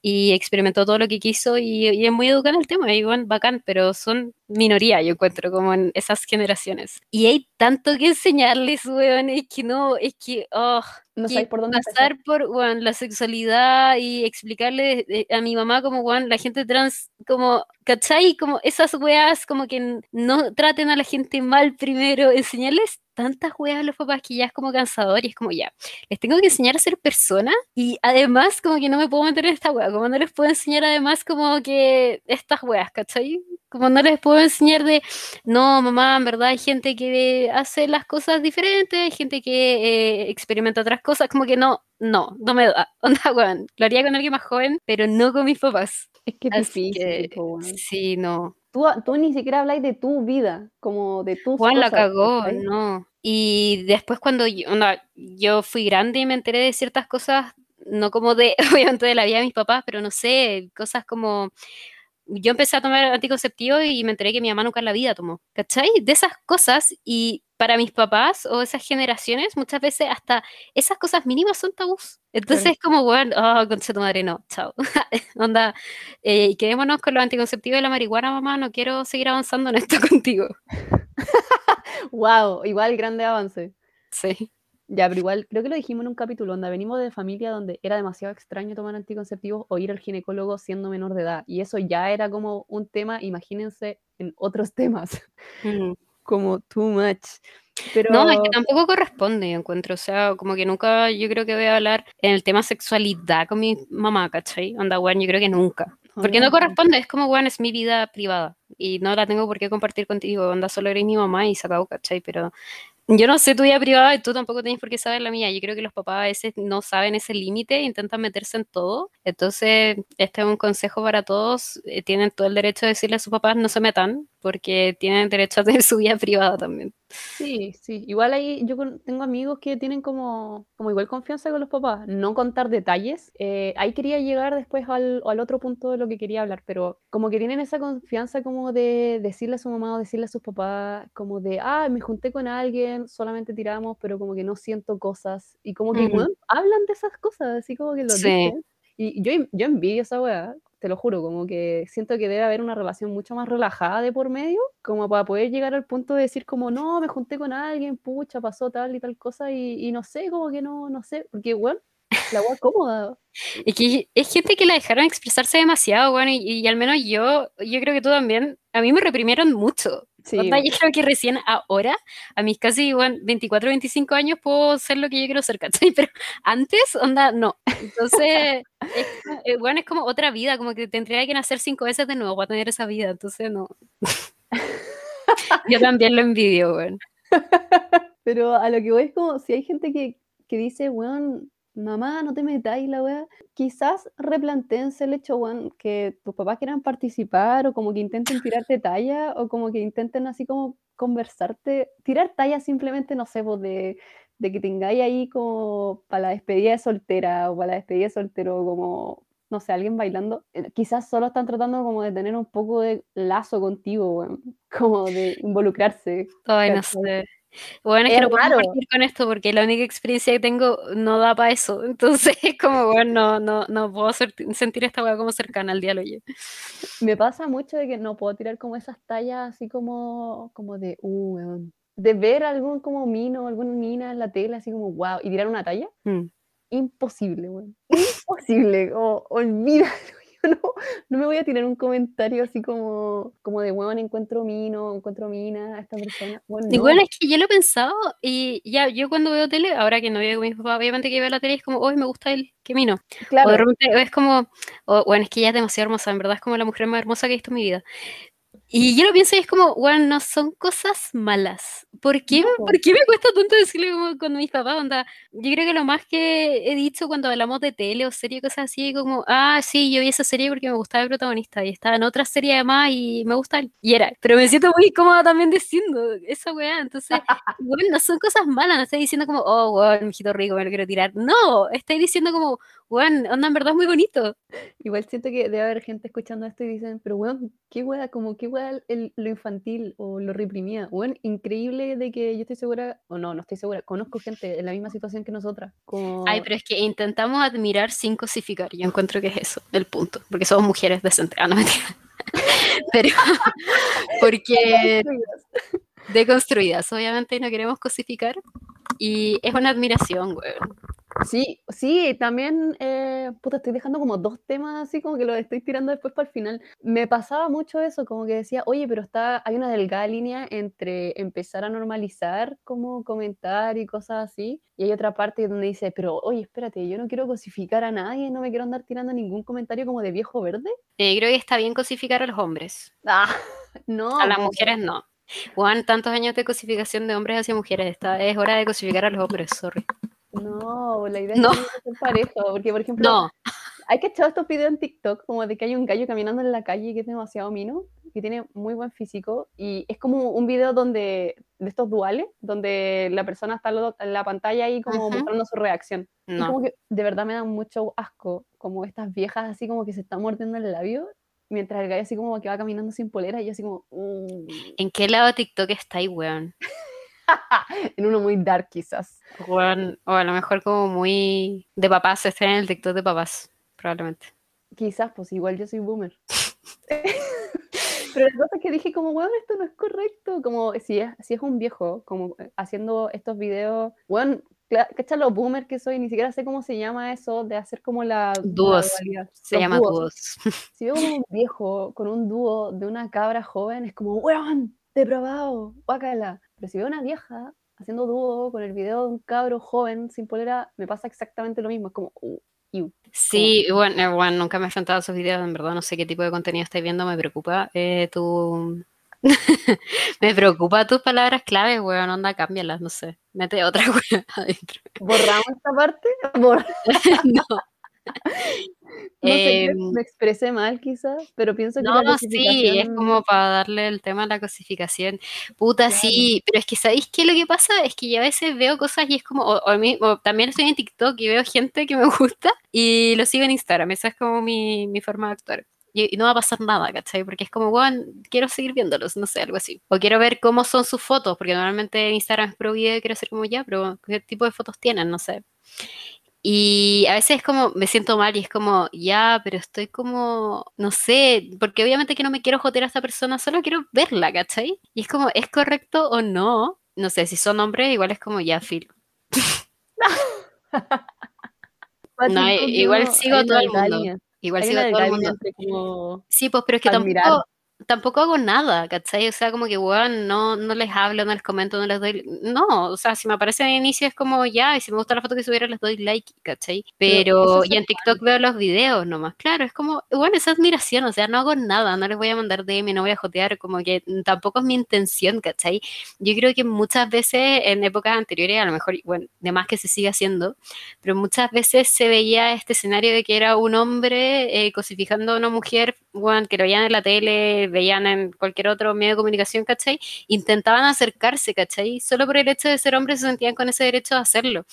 y experimentó todo lo que quiso y, es muy educada en el tema, y bueno, bacán, pero son minoría, yo encuentro, como en esas generaciones. Y hay tanto que enseñarles, weón, es que no, es que, oh, no sé por dónde pasar por bueno, la sexualidad y explicarle eh, a mi mamá como bueno, la gente trans como ¿cachai? como esas weas como que no traten a la gente mal primero enseñarles tantas weas a los papás que ya es como cansador y es como ya, les tengo que enseñar a ser persona y además como que no me puedo meter en esta wea, como no les puedo enseñar además como que estas weas, ¿cachai? Como no les puedo enseñar de, no, mamá, en verdad hay gente que hace las cosas diferentes, hay gente que eh, experimenta otras cosas, como que no, no, no me da. *laughs* Onda, weón, lo haría con alguien más joven, pero no con mis papás. Es que es difícil. sí, no. Tú, tú, ni siquiera habláis de tu vida, como de tu Juan la cagó, no. Y después cuando yo, onda, yo fui grande y me enteré de ciertas cosas, no como de, *laughs* obviamente de la vida de mis papás, pero no sé, cosas como yo empecé a tomar anticonceptivos y me enteré que mi mamá nunca en la vida tomó, ¿cachai? De esas cosas y para mis papás o esas generaciones muchas veces hasta esas cosas mínimas son tabús. Entonces es como, bueno, oh, con tu madre, no, chao. *laughs* Onda, eh, quedémonos con los anticonceptivos y la marihuana, mamá, no quiero seguir avanzando en esto *laughs* contigo. *laughs* wow, igual grande avance. Sí. Ya, pero igual, creo que lo dijimos en un capítulo, donde venimos de familia donde era demasiado extraño tomar anticonceptivos o ir al ginecólogo siendo menor de edad. Y eso ya era como un tema, imagínense, en otros temas. Mm. Como too much. Pero... No, es que tampoco corresponde, yo encuentro. O sea, como que nunca yo creo que voy a hablar en el tema sexualidad con mi mamá, ¿cachai? Anda, bueno, yo creo que nunca. Porque no corresponde, es como, bueno, es mi vida privada y no la tengo por qué compartir contigo. Anda, solo eres mi mamá y se acabó, ¿cachai? Pero yo no sé tu vida privada y tú tampoco tienes por qué saber la mía. Yo creo que los papás a veces no saben ese límite, intentan meterse en todo. Entonces, este es un consejo para todos. Eh, tienen todo el derecho de decirle a sus papás no se metan, porque tienen derecho a tener su vida *laughs* privada también. Sí, sí. Igual ahí yo tengo amigos que tienen como, como igual confianza con los papás, no contar detalles. Eh, ahí quería llegar después al, al, otro punto de lo que quería hablar, pero como que tienen esa confianza como de decirle a su mamá o decirle a sus papás, como de, ah, me junté con alguien, solamente tiramos, pero como que no siento cosas. Y como que hablan de esas cosas, así como que lo dicen. Y yo, yo envidio esa weá, te lo juro, como que siento que debe haber una relación mucho más relajada de por medio, como para poder llegar al punto de decir como, no, me junté con alguien, pucha, pasó tal y tal cosa, y, y no sé, como que no, no sé, porque, bueno, la agua cómoda. Es que es gente que la dejaron expresarse demasiado, bueno, y, y al menos yo, yo creo que tú también, a mí me reprimieron mucho. Sí, Onda, yo creo que recién ahora, a mis casi bueno, 24, 25 años, puedo ser lo que yo quiero ser, ¿cachai? *laughs* Pero antes, onda, no. Entonces, *laughs* es, como- eh, bueno, es como otra vida, como que tendría que nacer cinco veces de nuevo para tener esa vida, entonces no. *laughs* Yo también lo envidio, bueno. pero a lo que voy es como, si hay gente que, que dice, weón, mamá, no te metáis la weá, quizás replantéense el hecho, weón, que tus papás quieran participar o como que intenten tirarte talla o como que intenten así como conversarte, tirar talla simplemente, no sé, pues de, de que tengáis ahí como para la despedida de soltera o para la despedida de soltero, como, no sé, alguien bailando, eh, quizás solo están tratando como de tener un poco de lazo contigo, weón, *laughs* como de involucrarse. Ay, no sé. Bueno, es Es que no puedo raro. compartir con esto porque la única experiencia que tengo no da para eso. *laughs* Entonces, es como, bueno, no, no, no puedo ser- sentir esta weá como cercana al diálogo. Me pasa mucho de que no puedo tirar como esas tallas así como, como de, uh. De ver algún como mino, alguna mina en la tele, así como, wow, y tirar una talla, Mm. imposible, weón. Imposible, o olvídalo. *laughs* Yo no, no me voy a tirar un comentario así como, como de, weón, encuentro mino, encuentro mina a esta persona. Bueno, no. bueno, es que yo lo he pensado y ya, yo cuando veo tele, ahora que no veo con mis papás, obviamente que veo la tele es como, hoy me gusta él, qué mino. O de claro, repente es como, o, bueno, es que ella es demasiado hermosa, en verdad es como la mujer más hermosa que he visto en mi vida. Y yo lo pienso y es como, bueno, no son cosas malas. ¿Por qué, No, po. ¿por qué me cuesta tanto decirle como con mis papás? Onda, yo creo que lo más que he dicho cuando hablamos de tele o serie, cosas así, como, ah, sí, yo vi esa serie porque me gustaba el protagonista y estaba en otra serie además y me gusta él. Y era, pero me siento muy cómoda también diciendo esa weá. Entonces, *laughs* bueno, no son cosas malas, no estoy diciendo como, oh, weón, mijito rico, me lo quiero tirar. No, estoy diciendo como, weón, onda, en verdad es muy bonito. Igual siento que debe haber gente escuchando esto y dicen, pero weón, qué weá, como qué weá el- lo infantil o lo reprimida. Weón, increíble de que yo estoy segura, o no, no estoy segura, conozco gente en la misma situación que nosotras. Como... Ay, pero es que intentamos admirar sin cosificar. Yo encuentro que es eso, el punto. Porque somos mujeres decentes. Ah, no mentira. *laughs* Pero *laughs* porque deconstruidas, obviamente, no queremos cosificar. Y es una admiración, weón. Sí, sí, también, eh, puta, estoy dejando como dos temas así como que los estoy tirando después para el final. Me pasaba mucho eso, como que decía, oye, pero está, hay una delgada línea entre empezar a normalizar como comentar y cosas así, y hay otra parte donde dice, pero oye, espérate, yo no quiero cosificar a nadie, no me quiero andar tirando ningún comentario como de viejo verde. Eh, creo que está bien cosificar a los hombres. Ah, *laughs* no. A las mujeres no. Juan, tantos años de cosificación de hombres hacia mujeres. Esta es hora de cosificar a los hombres, sorry. No, la idea es No. tiene que ser parejo, porque por ejemplo, No, hay que echar estos videos en TikTok como de que hay un gallo caminando en la calle que es demasiado mino, que tiene muy buen físico y es como un video donde de estos duales, donde la persona está en la pantalla ahí como mostrando su reacción. Y no. como que de verdad me da mucho asco, como estas viejas así como que se están mordiendo el labio, mientras el gallo así como que va caminando sin polera y yo así como "Mm". ¿En qué lado de TikTok está ahí, weón? *laughs* en uno muy dark quizás. Weón, o a lo mejor como muy de papás, está en el TikTok de papás, probablemente. Quizás, pues igual yo soy boomer. *laughs* Pero la cosa es que dije como, weón, esto no es correcto. Como si es, si es un viejo, como eh, haciendo estos videos, weón, ¿cachai los boomer que soy? Ni siquiera sé cómo se llama eso de hacer como la, Dúos. Se Los llama dúos. *laughs* Si veo un viejo con un dúo de una cabra joven, es como, weón, depravado, guácala. Pero si veo una vieja haciendo dúo con el video de un cabro joven sin polera, me pasa exactamente lo mismo. Es como, uh, iu. Sí, bueno, eh, bueno, nunca me he enfrentado a esos videos, en verdad no sé qué tipo de contenido estáis viendo, me preocupa eh, tu... *laughs* me preocupa tus palabras claves, weón, onda, cámbialas, no sé, mete otra *laughs* weón adentro. ¿Borramos esta parte? *laughs* No, *laughs* No sé, Em, me expresé mal quizás, pero pienso que No, la sí, es cosificación- como para darle el tema a la cosificación. Puta, Claro. sí, pero es que ¿sabéis qué? Lo que pasa es que yo a veces veo cosas y es como, o, o a mí- o también estoy en TikTok y veo gente que me *laughs* gusta y lo sigo en Instagram, esa es como mi, mi forma de actuar. Y, no va a pasar nada, ¿cachai? Porque es como, bueno, quiero seguir viéndolos, no sé, algo así. O quiero ver cómo son sus fotos, porque normalmente en Instagram es pro video y quiero hacer como ya, pero ¿qué tipo de fotos tienen? No sé. Y a veces es como, me siento mal y es como, ya, pero estoy como, no sé, porque obviamente que no me quiero joder a esta persona, solo quiero verla, ¿cachai? Y es como, ¿es correcto o no? No sé, si son hombres, igual es como, ya, filo. *laughs* no, igual sigo todo el mundo. Igual sigo todo el mundo. Sí, pues, pero es que tampoco tampoco hago nada, ¿cachai? O sea, como que, weón, no, no les hablo, no les comento, no les doy... No, o sea, si me aparece en inicio es como ya, y si me gusta la foto que subiera les doy like, ¿cachai? Pero, y en TikTok veo los videos nomás, claro, es como, bueno, esa admiración, o sea, no hago nada, no les voy a mandar DM, no voy a jotear, como que tampoco es mi intención, ¿cachai? Yo creo que muchas veces en épocas anteriores, a lo mejor, bueno, de más que se sigue haciendo, pero muchas veces se veía este escenario de que era un hombre eh, cosificando a una mujer, bueno, que lo veían en la tele, veían en cualquier otro medio de comunicación, ¿cachai? Intentaban acercarse, ¿cachai? Solo por el hecho de ser hombres se sentían con ese derecho de hacerlo.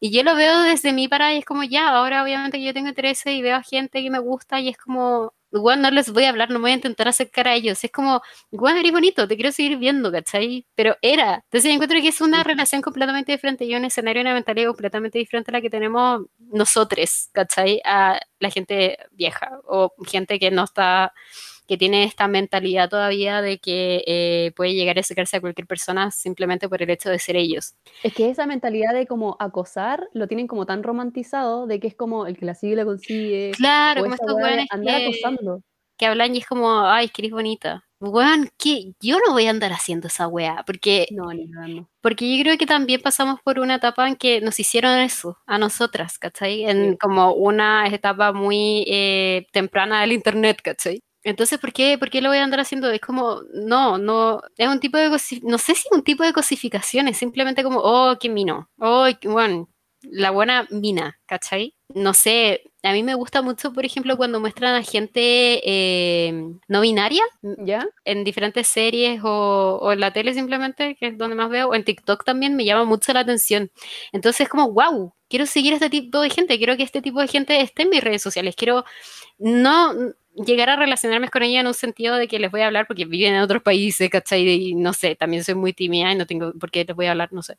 Y yo lo veo desde mi para y es como, ya, ahora obviamente que yo tengo interés y veo a gente que me gusta y es como, igual no les voy a hablar, no voy a intentar acercar a ellos. Es como, igual eres bonito, te quiero seguir viendo, ¿cachai? Pero era. Entonces yo encuentro que es una relación completamente diferente y un escenario, una mentalidad completamente diferente a la que tenemos nosotros, ¿cachai? A la gente vieja o gente que no está que tiene esta mentalidad todavía de que eh, puede llegar a acercarse a cualquier persona simplemente por el hecho de ser ellos. Es que esa mentalidad de como acosar lo tienen como tan romantizado de que es como el que la sigue y la consigue. Claro, como estos weones que, acosando. Que hablan y es como, ay, que eres bonita. Weón, que yo no voy a andar haciendo esa weá, porque, no, ni no. porque yo creo que también pasamos por una etapa en que nos hicieron eso, a nosotras, ¿cachai? En como una etapa muy eh, temprana del internet, ¿cachai? Entonces, ¿por qué, ¿por qué lo voy a andar haciendo? Es como, no, no, es un tipo de, no sé si es un tipo de cosificación, es simplemente como, oh, qué mino, oh, bueno, la buena mina, ¿cachai? No sé, a mí me gusta mucho, por ejemplo, cuando muestran a gente eh, no binaria, ¿ya? En diferentes series o, o, en la tele simplemente, que es donde más veo, o en TikTok también me llama mucho la atención. Entonces, es como, wow, quiero seguir a este tipo de gente, quiero que este tipo de gente esté en mis redes sociales, quiero, no llegar a relacionarme con ella en un sentido de que les voy a hablar porque viven en otros países, ¿cachai? Y no sé, también soy muy tímida y no tengo por qué les voy a hablar, no sé.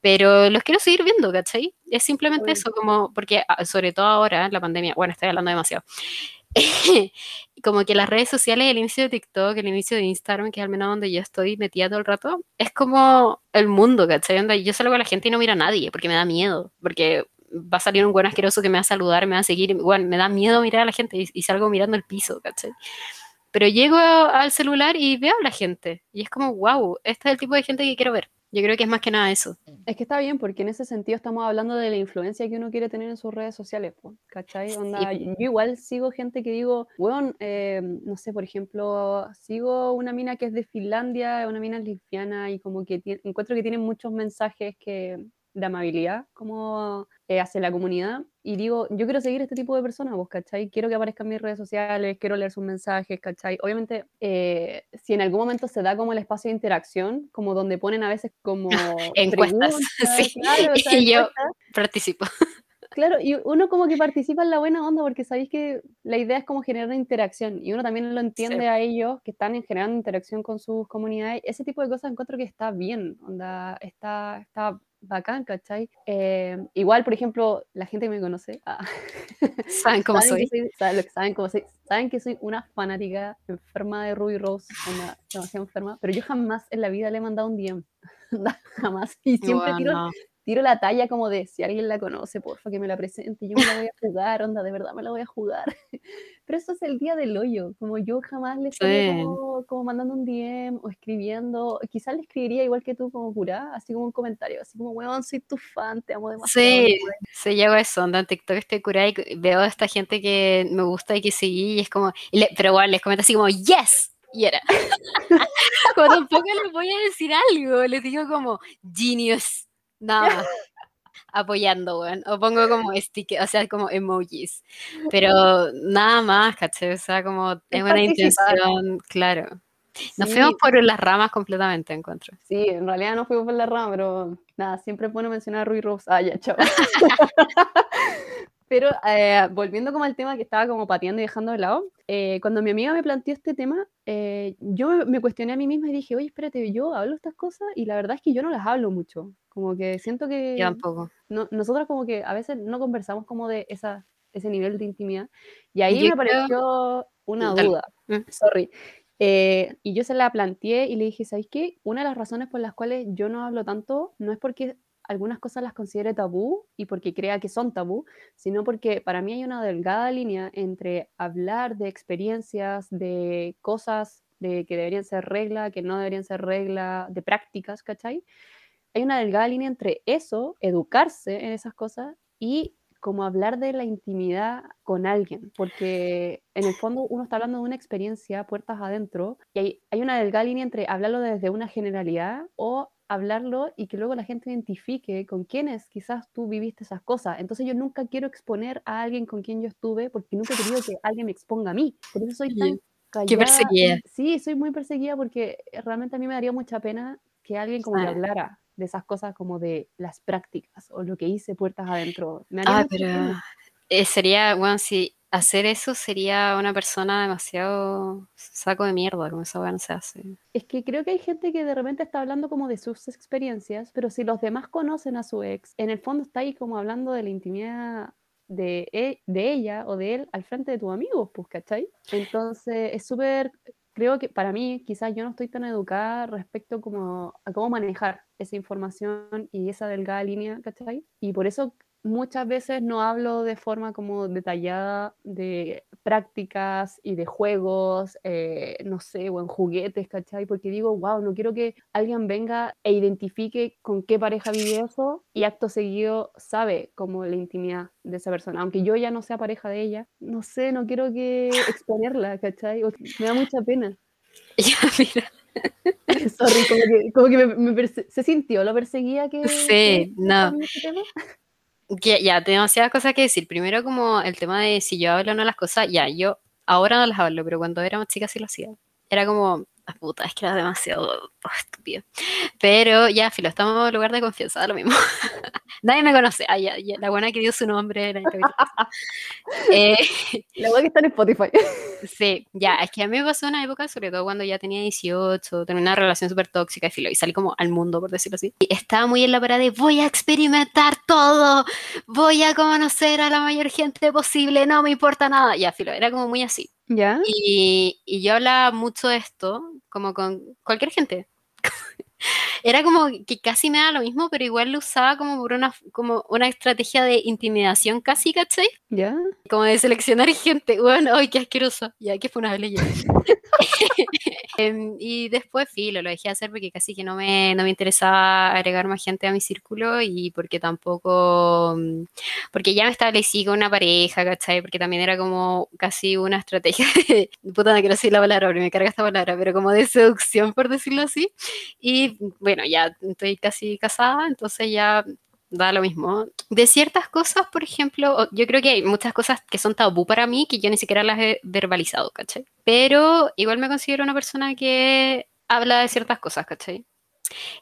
Pero los quiero seguir viendo, ¿cachai? Es simplemente eso, como, porque ah, sobre todo ahora, la pandemia, bueno, estoy hablando demasiado. *laughs* como que las redes sociales, el inicio de TikTok, el inicio de Instagram, que es al menos donde yo estoy metida todo el rato, es como el mundo, ¿cachai? Donde yo salgo a la gente y no miro a nadie, porque me da miedo, porque va a salir un buen asqueroso que me va a saludar, me va a seguir, bueno, me da miedo mirar a la gente y, salgo mirando el piso, ¿cachai? Pero llego al celular y veo a la gente y es como, wow, este es el tipo de gente que quiero ver. Yo creo que es más que nada eso. Es que está bien, porque en ese sentido estamos hablando de la influencia que uno quiere tener en sus redes sociales, ¿cachai? Onda, Yo igual sigo gente que digo, bueno, eh, no sé, por ejemplo, sigo una mina que es de Finlandia, una mina lesbiana, y como que encuentro que tiene muchos mensajes que, de amabilidad como eh, hacia la comunidad y digo, yo quiero seguir este tipo de personas, vos, ¿cachai? Quiero que aparezcan mis redes sociales, quiero leer sus mensajes, ¿cachai? Obviamente, eh, si en algún momento se da como el espacio de interacción, como donde ponen a veces como... *laughs* Encuestas, *laughs* sí. *laughs* y yo participo. Claro, y uno como que participa en la buena onda porque sabéis que la idea es como generar interacción y uno también lo entiende a ellos que están generando interacción con sus comunidades. Ese tipo de cosas encuentro que está bien, onda, está, está bacán, ¿cachai? Eh, igual, por ejemplo, la gente que me conoce, ah, *laughs* saben cómo soy. saben, cómo soy. Saben que soy una fanática enferma de Ruby Rose, una, demasiado enferma, pero yo jamás en la vida le he mandado un DM. *laughs* jamás. Y siempre tiro, tiro la talla como de si alguien la conoce, porfa, que me la presente, yo me la voy a *laughs* jugar, onda, de verdad me la voy a jugar. *laughs* Pero eso es el día del hoyo, como yo jamás le estoy como, mandando un DM o escribiendo, quizás le escribiría igual que tú como cura, así como un comentario, así como, weón, soy tu fan, te amo demasiado. Sí, se llegó a eso, en TikTok estoy curada y veo a esta gente que me gusta y que seguí y es como, pero igual les comento así como, yes, y era. *laughs* Cuando tampoco les voy a decir algo, les digo como, genius, nada *laughs* apoyando, weón. O pongo como stickers, o sea, como emojis. *laughs* Pero nada más, ¿caché? O sea, como es una intención, claro. Nos fuimos por las ramas completamente, encuentro. Sí, en realidad no fuimos por las ramas, pero nada, siempre puedo mencionar a Rui Rose. Ah, ya, chaval. *laughs* pero eh, volviendo como al tema que estaba como pateando y dejando de lado, eh, cuando mi amiga me planteó este tema, eh, yo me cuestioné a mí misma y dije, oye, espérate, yo hablo estas cosas y la verdad es que yo no las hablo mucho. Como que siento que... Yo tampoco. No, nosotros como que a veces no conversamos como de esa, ese nivel de intimidad. Y ahí Yo me creo- apareció una Dale. duda. Mm. Sorry. Eh, y yo se la planteé y le dije, ¿sabes qué? Una de las razones por las cuales yo no hablo tanto no es porque algunas cosas las considere tabú y porque crea que son tabú, sino porque para mí hay una delgada línea entre hablar de experiencias, de cosas de que deberían ser regla, que no deberían ser regla, de prácticas, ¿cachai? Hay una delgada línea entre eso, educarse en esas cosas, y como hablar de la intimidad con alguien, porque en el fondo uno está hablando de una experiencia puertas adentro, y hay, hay una delgada línea entre hablarlo desde una generalidad o hablarlo y que luego la gente identifique con quiénes quizás tú viviste esas cosas. Entonces yo nunca quiero exponer a alguien con quien yo estuve porque nunca he querido que alguien me exponga a mí. Por eso soy tan Qué callada. perseguida. Sí, soy muy perseguida porque realmente a mí me daría mucha pena que alguien como que Ah. hablara de esas cosas como de las prácticas o lo que hice puertas adentro. Me Ah, pero eh, sería, bueno, si hacer eso sería una persona demasiado saco de mierda, como esa weá no se hace. Es que creo que hay gente que de repente está hablando como de sus experiencias, pero si los demás conocen a su ex, en el fondo está ahí como hablando de la intimidad de, e- de ella o de él al frente de tus amigos, pues, ¿cachai? Entonces es súper, creo que para mí quizás yo no estoy tan educada respecto como a cómo manejar esa información y esa delgada línea, ¿cachai? Y por eso muchas veces no hablo de forma como detallada de prácticas y de juegos, eh, no sé, o en juguetes, ¿cachai? Porque digo, wow, no quiero que alguien venga e identifique con qué pareja vivió eso y acto seguido sabe como la intimidad de esa persona. Aunque yo ya no sea pareja de ella, no sé, no quiero que *laughs* exponerla, ¿cachai? O- Me da mucha pena. *laughs* Ya, mira. *laughs* Sorry, como que, como que me, me se sintió, lo perseguía que... Sí, que- no. Ya, ya, demasiadas cosas que decir. Primero, como el tema de si yo hablo o no las cosas, ya, yo ahora no las hablo, pero cuando era más chica sí lo hacía. Era como, ah, puta, es que era demasiado oh, estúpido. Pero ya, filo, estamos en un lugar de confianza, da lo mismo. *laughs* Nadie me conoce. Ah, ya, ya, la buena que dio su nombre capítulo. *laughs* Eh, La wea que está en Spotify. *laughs* Sí, ya, es que a mí me pasó una época, sobre todo cuando ya tenía 18, tenía una relación súper tóxica filo, y salí como al mundo, por decirlo así. Y estaba muy en la parada de voy a experimentar todo, voy a conocer a la mayor gente posible, no me importa nada. Ya, filo, era como muy así. ¿Ya? Y, y yo hablaba mucho de esto, como con cualquier gente. *laughs* Era como que casi me da lo mismo, pero igual lo usaba como por una, como una estrategia de intimidación casi, ¿cachai? ¿Ya? Como de seleccionar gente. Bueno, ¡ay, qué asqueroso! Ya, que fue una ya. Em, y después, filo, lo dejé hacer porque casi que no me, no me interesaba agregar más gente a mi círculo y porque tampoco, mm, porque ya me establecí con una pareja, ¿cachai? Porque también era como casi una estrategia de, puta, no quiero decir la palabra, pero me carga esta palabra, pero como de seducción, por decirlo así. Y bueno, ya estoy casi casada, entonces ya da lo mismo. De ciertas cosas, por ejemplo, yo creo que hay muchas cosas que son tabú para mí que yo ni siquiera las he verbalizado, ¿cachai? Pero igual me considero una persona que habla de ciertas cosas, ¿cachai?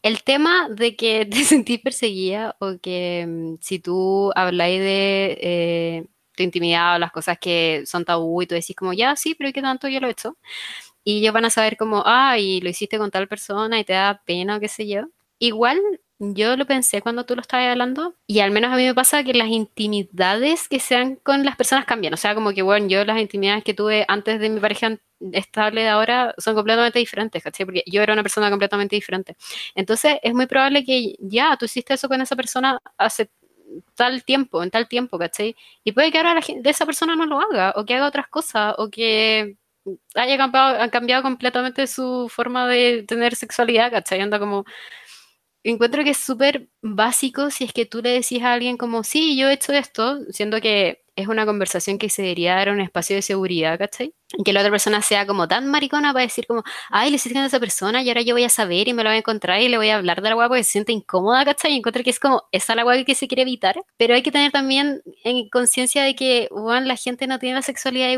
El tema de que *laughs* te sentís perseguida o que mm, si tú habláis de eh, tu intimidad o las cosas que son tabú y tú decís como, ya, sí, pero ¿qué tanto yo lo he hecho? Y ellos van a saber como, ah, y lo hiciste con tal persona y te da pena o qué sé yo. Igual yo lo pensé cuando tú lo estabas hablando y al menos a mí me pasa que las intimidades que sean con las personas cambian. O sea, como que, bueno, yo las intimidades que tuve antes de mi pareja estable de ahora son completamente diferentes, ¿cachai? Porque yo era una persona completamente diferente. Entonces es muy probable que ya tú hiciste eso con esa persona hace tal tiempo, en tal tiempo, ¿cachai? Y puede que ahora la gente, esa persona no lo haga o que haga otras cosas o que haya cambiado, ha cambiado completamente su forma de tener sexualidad, ¿cachai? Anda como encuentro que es súper básico si es que tú le decís a alguien como, sí, yo he hecho esto, siendo que es una conversación que se debería dar en un espacio de seguridad, ¿cachai? Que la otra persona sea como tan maricona para decir como, ay, le hiciste con esa persona y ahora yo voy a saber y me lo voy a encontrar y le voy a hablar de la guapa porque se siente incómoda, ¿cachai? Y encuentro que es como, esa es la guapa que se quiere evitar, pero hay que tener también en conciencia de que, bueno, la gente no tiene la sexualidad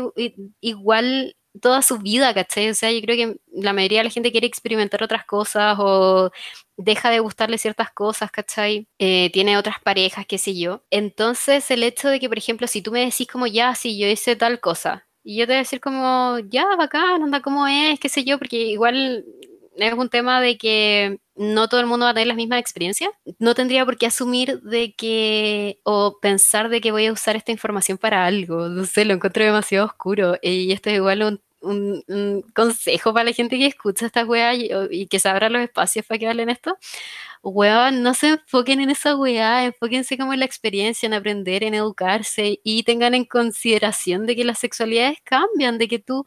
igual toda su vida, ¿cachai? O sea, yo creo que la mayoría de la gente quiere experimentar otras cosas o deja de gustarle ciertas cosas, ¿cachai? Eh, tiene otras parejas, qué sé yo. Entonces, el hecho de que, por ejemplo, si tú me decís como, ya, sí, yo hice tal cosa, y yo te voy a decir como, ya, bacán, anda, ¿cómo es? qué sé yo, porque igual es un tema de que no todo el mundo va a tener las mismas experiencias. No tendría por qué asumir de que, o pensar de que voy a usar esta información para algo. No sé, lo encuentro demasiado oscuro. Y esto es igual un, un, un consejo para la gente que escucha esta weá y, y, que se abran los espacios para que hablen esto. Weón, no se enfoquen en esa weá, enfóquense como en la experiencia, en aprender, en educarse y tengan en consideración de que las sexualidades cambian, de que tú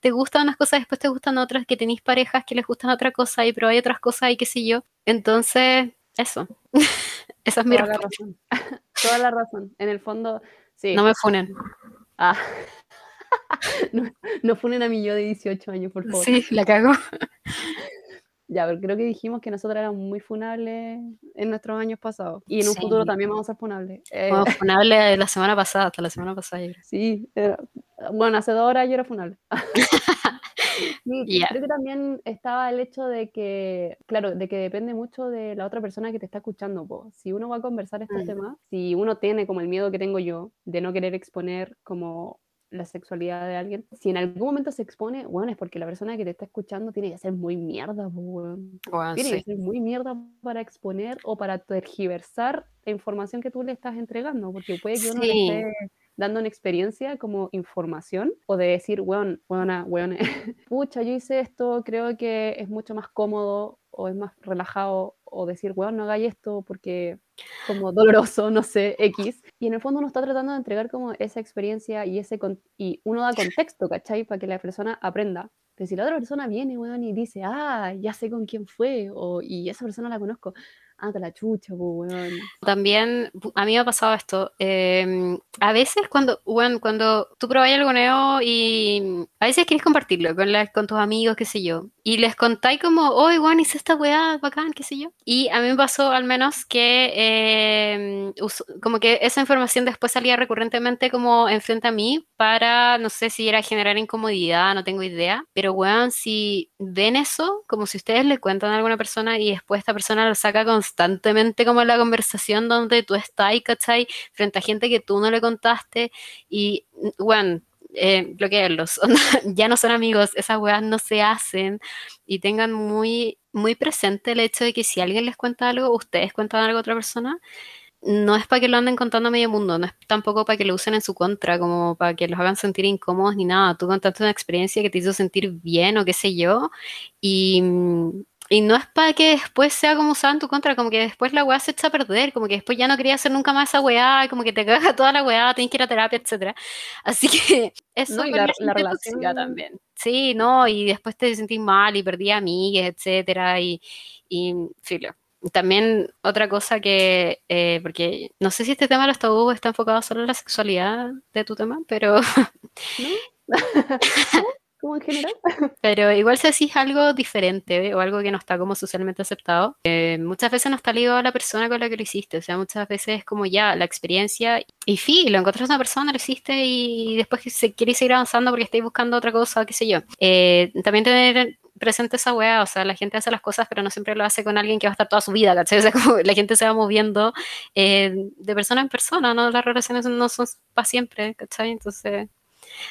te gustan unas cosas, después te gustan otras, que tenéis parejas que les gustan otra cosa y pero hay otras cosas y qué sé yo. Entonces, eso. *laughs* Esa es mi Toda la razón. Toda la razón. En el fondo, sí. No me funen. Ah. *laughs* no, no funen a mi yo de 18 años, por favor. Sí, la cago. *laughs* Ya, pero creo que dijimos que nosotros éramos muy funables en nuestros años pasados. Y en un Sí. futuro también vamos a ser funables. Eh, Como *laughs* funable la semana pasada, hasta la semana pasada. yo creo. Sí, era- bueno, hace dos horas yo era funable. Ya. Creo que también estaba el hecho de que, claro, de que depende mucho de la otra persona que te está escuchando. po. Si uno va a conversar estos Mm. temas, si uno tiene como el miedo que tengo yo de no querer exponer como la sexualidad de alguien, si en algún momento se expone, bueno, es porque la persona que te está escuchando tiene que ser muy mierda. Bueno, Tiene sí. que ser muy mierda para exponer o para tergiversar la información que tú le estás entregando, porque puede que uno le esté dando una experiencia como información o de decir, weón, weona, weón, *laughs* pucha, yo hice esto, creo que es mucho más cómodo o es más relajado o decir, weón, no hagáis esto porque como doloroso, no sé, X. Y en el fondo uno está tratando de entregar como esa experiencia y ese con- y uno da contexto, ¿cachai? Para que la persona aprenda. Pero si la otra persona viene, weón, y dice, ah, ya sé con quién fue, o, y esa persona la conozco, ah, te la chucha, pues, weón. También a mí me ha pasado esto. eh, a veces cuando, bueno, cuando tú probáis algo nuevo y a veces querés compartirlo con, la- con tus amigos, qué sé yo, y les contáis como, oh, igual hice esta weá, bacán, qué sé yo. Y a mí me pasó al menos que eh, como que esa información después salía recurrentemente como enfrente a mí para, no sé si era generar incomodidad, no tengo idea, pero weón, si ven eso, como si ustedes le cuentan a alguna persona y después esta persona lo saca constantemente como la conversación donde tú estás, ¿cachai? Frente a gente que tú no le contaste y, weón, eh, bloquearlos, *laughs* ya no son amigos, esas weas no se hacen y tengan muy, muy presente el hecho de que si alguien les cuenta algo, ustedes cuentan algo a otra persona, no es para que lo anden contando a medio mundo, no es tampoco para que lo usen en su contra, como para que los hagan sentir incómodos ni nada. Tú contaste una experiencia que te hizo sentir bien o qué sé yo, y, y no es para que después sea como usada en tu contra, como que después la weá se echa a perder, como que después ya no quería hacer nunca más esa weá, como que te caga *laughs* toda la weá, tienes que ir a terapia, etcétera. Así que eso No, y la- la, relación- también. Sí, no, y después te sentís mal y perdí amigas, etcétera, y, y filo. También otra cosa que, eh, porque no sé si este tema de los tabúes está enfocado solo en la sexualidad de tu tema, pero, *laughs* Como en general. *laughs* pero igual si decís algo diferente o algo que no está como socialmente aceptado, eh, muchas veces no está ligado a la persona con la que lo hiciste, o sea, muchas veces es como ya la experiencia y sí, lo encontraste a una persona, lo hiciste y después se quiere seguir avanzando porque estáis buscando otra cosa, qué sé yo. Eh, también tener presente esa weá, o sea, la gente hace las cosas, pero no siempre lo hace con alguien que va a estar toda su vida, ¿cachai? *laughs* O sea, como la gente se va moviendo eh, de persona en persona, ¿no? Las relaciones no son para siempre, ¿cachai? Entonces,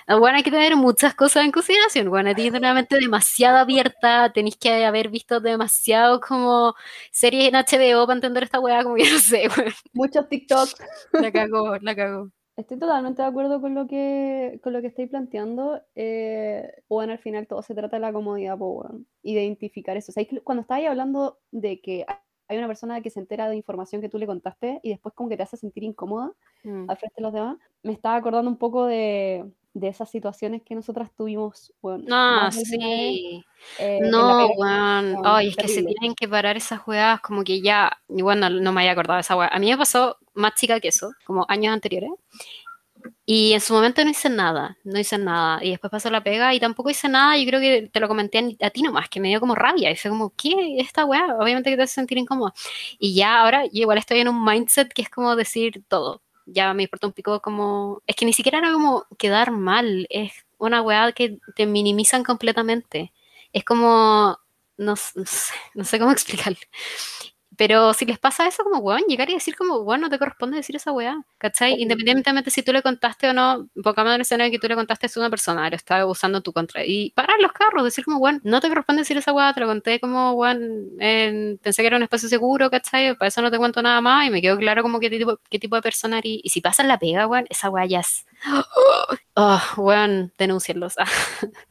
bueno, hay que tener muchas cosas en consideración, bueno, tienes una mente demasiado abierta, tenéis que haber visto demasiado como series en HBO para entender esta weá, como que no sé, weón, Muchos TikToks. la cagó, la cagó. Estoy totalmente de acuerdo con lo que, con lo que estáis planteando. Eh, bueno, al final todo se trata de la comodidad, y de identificar eso. O sea, cuando estabas hablando de que hay una persona que se entera de información que tú le contaste y después como que te hace sentir incómoda Mm. al frente de los demás, me estaba acordando un poco de, de esas situaciones que nosotras tuvimos, bueno, No, alguna vez, sí. eh, No, weón. Ay, es que se tienen que parar esas weas, como que ya, y bueno, no me había acordado de esa wea. A mí me pasó más chica que eso, como años anteriores. Y en su momento no hice nada, no hice nada. Y después pasó la pega y tampoco hice nada. Yo creo que te lo comenté a, ti nomás, que me dio como rabia. Y fue como, ¿qué? Esta weá, obviamente que te hace sentir incómoda. Y ya ahora, yo igual estoy en un mindset que es como decir todo. Ya me importa un pico como... Es que ni siquiera era como quedar mal, es una weá que te minimizan completamente. Es como... No, no sé, no sé cómo *laughs* explicarlo. Pero si les pasa eso, como, weón, llegar y decir como, weón, no te corresponde decir esa weá, ¿cachai? Independientemente si tú le contaste o no, pongamos en el escenario que tú le contaste a una persona, lo estaba abusando en tu contra. Y parar los carros, decir como, weón, no te corresponde decir esa weá, te lo conté como, weón, en- pensé que era un espacio seguro, ¿cachai? Para eso no te cuento nada más y me quedó claro como qué tipo, qué tipo de persona eres. Y si pasas la pega, weón, esa weá ya es... Oh, *gasps* weón, denúncienlos. *laughs*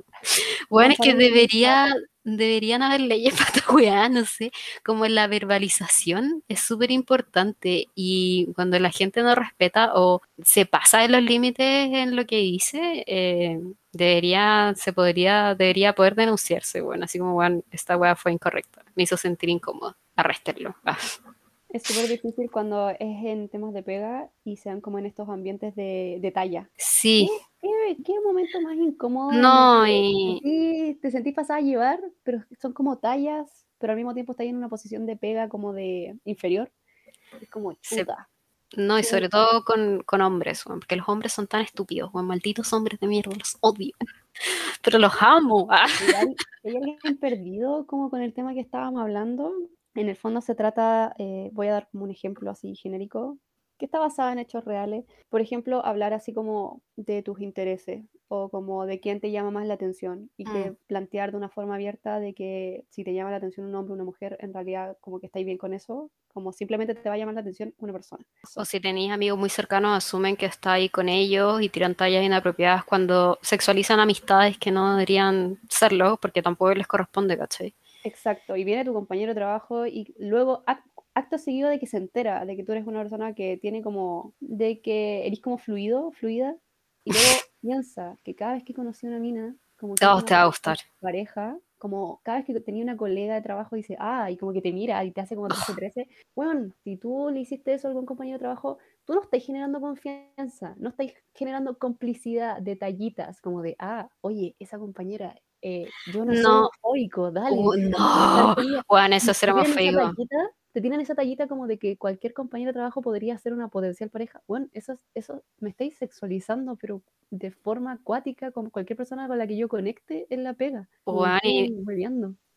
Weón, es que debería, deberían haber leyes *laughs* para esta weá, no sé, como la verbalización es súper importante y cuando la gente no respeta o se pasa de los límites en lo que dice, eh, debería, se podría, debería poder denunciarse, bueno, así como, esta weá fue incorrecta, me hizo sentir incómodo, arréstenlo. Ah, *laughs* Es súper difícil cuando es en temas de pega y sean como en estos ambientes de, de talla. Sí, ¿Qué, qué momento más incómodo? no, y Sí, te sentís pasada a llevar, pero son como tallas, pero al mismo tiempo estás en una posición de pega como de inferior. Es como Se- chuta. no, y sobre todo con, con hombres, porque los hombres son tan estúpidos, weón, malditos hombres de mierda, los odio, *laughs* pero los amo. Ah. ¿hay alguien perdido como con el tema que estábamos hablando? En el fondo se trata, eh, voy a dar como un ejemplo así genérico, que está basado en hechos reales. Por ejemplo, hablar así como de tus intereses o como de quién te llama más la atención y que Mm. plantear de una forma abierta de que si te llama la atención un hombre o una mujer, en realidad como que estáis bien con eso, como simplemente te va a llamar la atención una persona. O si tenéis amigos muy cercanos, asumen que está ahí con ellos y tiran tallas inapropiadas cuando sexualizan amistades que no deberían serlo, porque tampoco les corresponde, ¿cachai? Exacto, y viene tu compañero de trabajo y luego acto seguido de que se entera de que tú eres una persona que tiene como, de que eres como fluido, fluida, y luego *laughs* piensa que cada vez que conocí a una mina, como que es te va a gustar. pareja, como cada vez que tenía una colega de trabajo dice, ah, y como que te mira y te hace como 13, 13, bueno, si tú le hiciste eso a algún compañero de trabajo, tú no estás generando confianza, no estás generando complicidad, detallitas, como de, ah, oye, esa compañera, eh, yo no soy No. homofóbico, dale. Uh, no. Juan, *laughs* eso es te te tienen esa tallita como de que cualquier compañero de trabajo podría ser una potencial pareja. Bueno, eso, es- eso me estáis sexualizando, pero de forma acuática, como cualquier persona con la que yo conecte en la pega.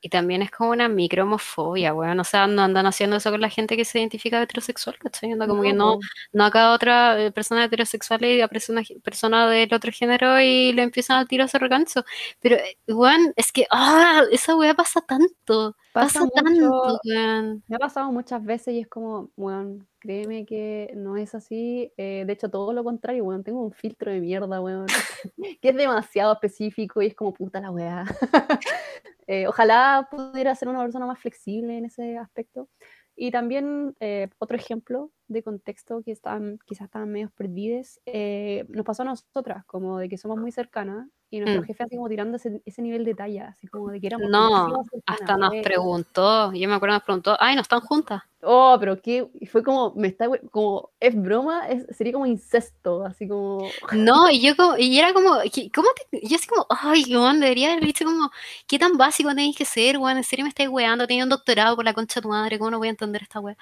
Y, también es como una microhomofobia, weón. O sea, no andan haciendo eso con la gente que se identifica heterosexual, ¿cachai? Anda como que no, no a cada otra eh, persona heterosexual y aparece una ge- persona del otro género y le empiezan a hacer regancho. Pero, eh, weón, es que, ah, esa weá pasa tanto, Pasa pasa tanto, weón. me ha pasado muchas veces y es como, bueno, créeme que no es así. eh, de hecho, todo lo contrario, weón, tengo un filtro de mierda, weón, *laughs* que es demasiado específico y es como puta la weá. *laughs* Eh, ojalá pudiera ser una persona más flexible en ese aspecto. Y también eh, otro ejemplo de contexto que están, quizás estaban medio perdidos, eh, nos pasó a nosotras, como de que somos muy cercanas y nuestro Mm. jefe así como tirando ese, ese nivel de talla, así como de que éramos No, cercanas, hasta nos fue- preguntó, yo me acuerdo nos preguntó, ay, ¿no están juntas? Oh, pero qué, y fue como, me está, como, es broma, es, sería como incesto, así como, *laughs* No, y yo como, y era como, ¿qué- ¿cómo te, yo así como, ay, weón, debería haber dicho como, ¿qué tan básico tenéis que ser, weón? ¿En serio me estáis weando? Tenía un doctorado por la concha de tu madre, ¿cómo no voy a entender esta Mira,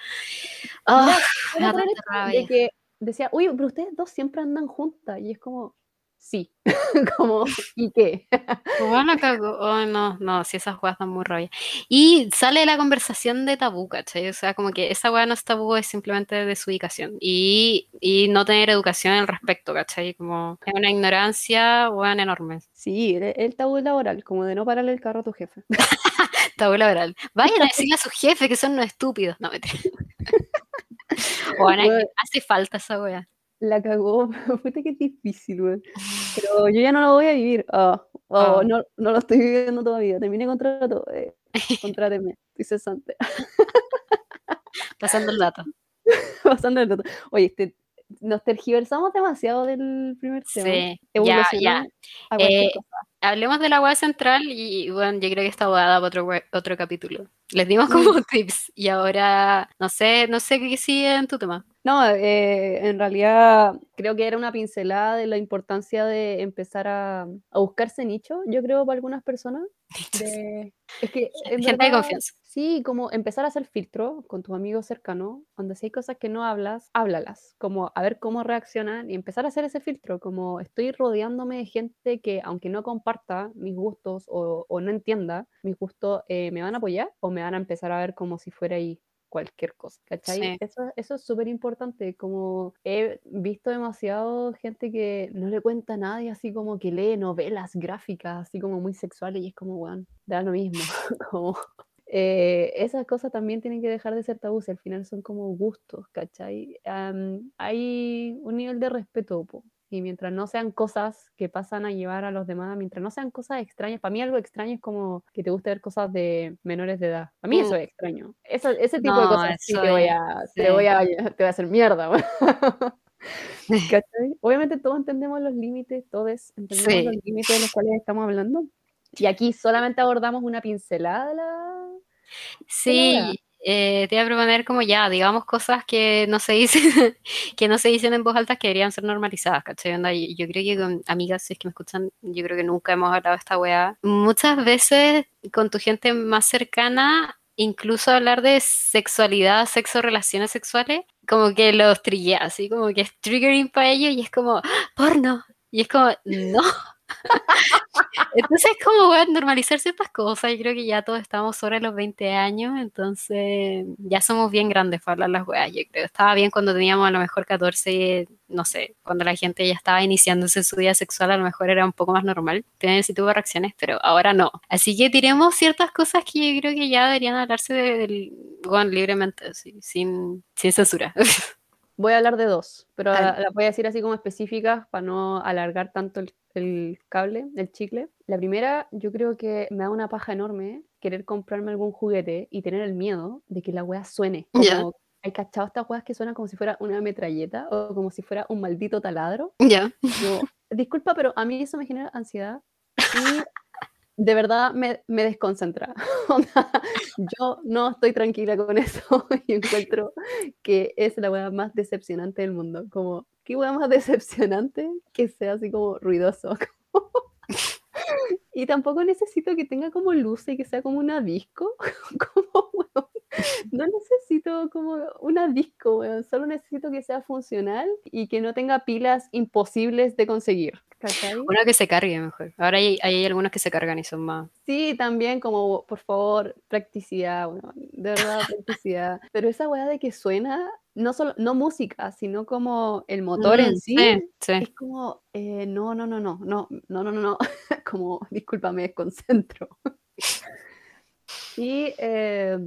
me Era de que decía, uy, pero ustedes dos siempre andan juntas, y es como, sí, *laughs* como, ¿y qué? La cagó. Ay, no, no, sí, esas weas dan muy rabia. Y sale la conversación de tabú, ¿cachai? O sea, como que esa wea no es tabú, es simplemente desubicación. Y, y no tener educación al respecto, ¿cachai? Como es una ignorancia, weón, enorme. Sí, el, el tabú laboral, como de no pararle el carro a tu jefe. *laughs* Tabú laboral. Vayan a decirle a sus jefes que son unos estúpidos. No, mentira. *laughs* *laughs* Bueno, hace falta esa wea. la cagó, *laughs* puta que difícil, weón. *laughs* Pero yo ya no lo voy a vivir. Ah, oh, Ah. no, no lo estoy viviendo todavía. Terminé contrato. Eh, contrátenme, estoy cesante. Pasando el dato. Pasando el dato. Oye, este, nos tergiversamos demasiado del primer tema. Sí, ya, ya. Eh. Hablemos de la web central y bueno, yo creo que está guada para otro, otro capítulo. Les dimos como *laughs* tips y ahora no sé, no sé qué sigue en tu tema. No, eh, en realidad creo que era una pincelada de la importancia de empezar a, a buscarse nicho, yo creo, para algunas personas. De- es que *laughs* en Gente de confianza. Sí, como empezar a hacer filtro con tus amigos cercanos, donde si hay cosas que no hablas, háblalas, como a ver cómo reaccionan y empezar a hacer ese filtro, como estoy rodeándome de gente que aunque no comparta mis gustos o, o no entienda mis gustos, eh, ¿me van a apoyar o me van a empezar a ver como si fuera ahí cualquier cosa, ¿cachai? Sí. Eso, eso es súper importante, como he visto demasiado gente que no le cuenta a nadie, así como que lee novelas gráficas, así como muy sexuales, y es como, bueno, da lo mismo, *laughs* como... eh, esas cosas también tienen que dejar de ser tabús, al final son como gustos, ¿cachai? Hay un nivel de respeto, po, y mientras no sean cosas que pasan a llevar a los demás, mientras no sean cosas extrañas, para mí algo extraño es como que te guste ver cosas de menores de edad. Para mí eso Mm. es extraño. Eso, ese tipo de No, cosas sí te voy a, sí. te voy a, te voy a hacer mierda. *laughs* Obviamente todos entendemos los límites, todos entendemos Sí. los límites de los cuales estamos hablando. Y aquí solamente abordamos una pincelada de. Sí, eh, te iba a proponer como ya, digamos cosas que no se dicen, *laughs* que no se dicen en voz alta que deberían ser normalizadas, ¿cachai? Onda, yo, yo creo que con amigas, si es que me escuchan, yo creo que nunca hemos hablado de esta weá. Muchas veces con tu gente más cercana, incluso hablar de sexualidad, sexo, relaciones sexuales, como que los trillea, así como que es triggering para ellos y es como, ¡Ah, porno. Y es como, *laughs* no. *laughs* Entonces es como, weón, normalizar ciertas cosas. Yo creo que ya todos estamos sobre los 20 años, entonces ya somos bien grandes para hablar las weas, yo creo. Estaba bien cuando teníamos a lo mejor 14, no sé, cuando la gente ya estaba iniciándose su vida sexual, a lo mejor era un poco más normal tener ese tipo de reacciones, pero ahora no. Así que tiremos ciertas cosas que yo creo que ya deberían hablarse de- del, weón, libremente, así, sin, sin censura. *laughs* Voy a hablar de dos, pero las voy a decir así como específicas para no alargar tanto el, el cable, el chicle. La primera, yo creo que me da una paja enorme querer comprarme algún juguete y tener el miedo de que la wea suene. Como, Ya. ¿Hay cachado estas weas que suenan como si fuera una metralleta o como si fuera un maldito taladro? ya. Yo, disculpa, pero a mí eso me genera ansiedad y *laughs* de verdad me, me desconcentra. *laughs* Yo no estoy tranquila con eso *laughs* y encuentro que es la weá más decepcionante del mundo. Como, ¿qué weá más *laughs* decepcionante que sea así como ruidoso? Y tampoco necesito que tenga como luces y que sea como una disco. Como, weón, *laughs* no necesito como una disco, weón. Solo necesito que sea funcional y que no tenga pilas imposibles de conseguir. ¿Cachai? Uno que se cargue mejor. Ahora hay, hay algunos que se cargan y son más. Sí, también como, por favor, practicidad, bueno, de verdad, practicidad. *laughs* Pero esa weá de que suena, no solo, no música, sino como el motor en Mm, sí, sí, sí. es como, eh, no, no, no, no, no, no, no, no, no, *laughs* como, disculpa, me desconcentro. Y eh,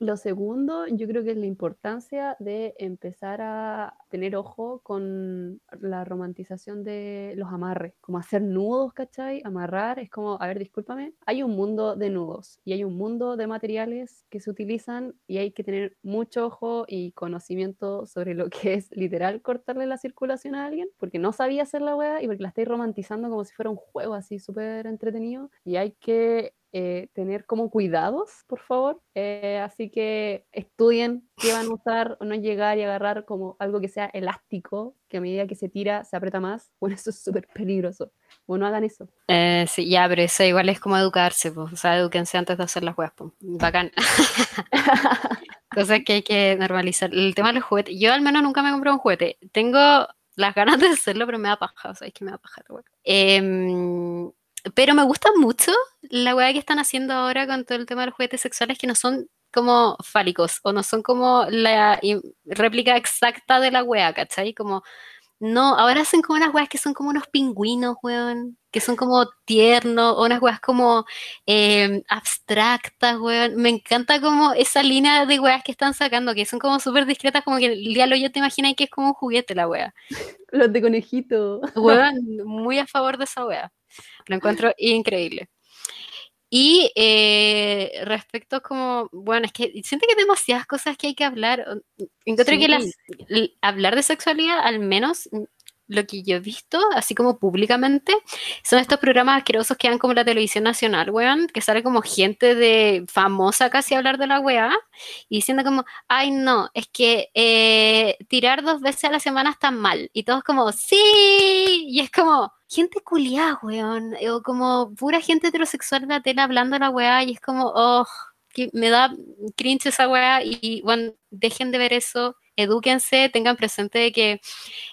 lo segundo, yo creo que es la importancia de empezar a tener ojo con la romantización de los amarres, como hacer nudos, ¿cachai? Amarrar, es como, a ver, discúlpame, hay un mundo de nudos y hay un mundo de materiales que se utilizan y hay que tener mucho ojo y conocimiento sobre lo que es literal cortarle la circulación a alguien, porque no sabía hacer la wea y porque la estáis romantizando como si fuera un juego así súper entretenido y hay que eh, tener como cuidados, por favor. Eh, así que estudien qué van a usar no llegar y agarrar como algo que sea elástico, que a medida que se tira se aprieta más. *laughs* Bueno, eso es súper peligroso. Bueno, no hagan eso. Eh, sí, ya, pero eso igual es como educarse, pues. O sea, eduquense antes de hacer las weas, pues. Bacán. *laughs* Cosas que hay que normalizar. El tema de los juguetes. Yo al menos nunca me he comprado un juguete. Tengo las ganas de hacerlo, pero me da paja. O sea, es que me da paja la wea. Pero me gusta mucho la wea que están haciendo ahora con todo el tema de los juguetes sexuales que no son como fálicos o no son como la réplica exacta de la wea, ¿cachai? Como, no, ahora hacen como unas weas que son como unos pingüinos, weón, que son como tiernos, o unas weas como eh, abstractas, weón. Me encanta como esa línea de weas que están sacando, que son como súper discretas, como que el día lo yo te imaginas que es como un juguete la wea. Los de conejito. Weón, muy a favor de esa wea. *laughs* Lo encuentro increíble. Y eh, respecto como, bueno, es que siento que hay demasiadas cosas que hay que hablar. Encuentro que las, hablar de sexualidad, al menos lo que yo he visto, así como públicamente, son estos programas asquerosos que dan como la televisión nacional, weón, que sale como gente de famosa casi a hablar de la weá, y diciendo como, ay no, es que eh, tirar dos veces a la semana está mal. Y todos como, sí, y es como, gente culiada, weón, o como pura gente heterosexual en la tele hablando de la weá, y es como, oh, que me da cringe esa weá, y bueno, dejen de ver eso, edúquense, tengan presente que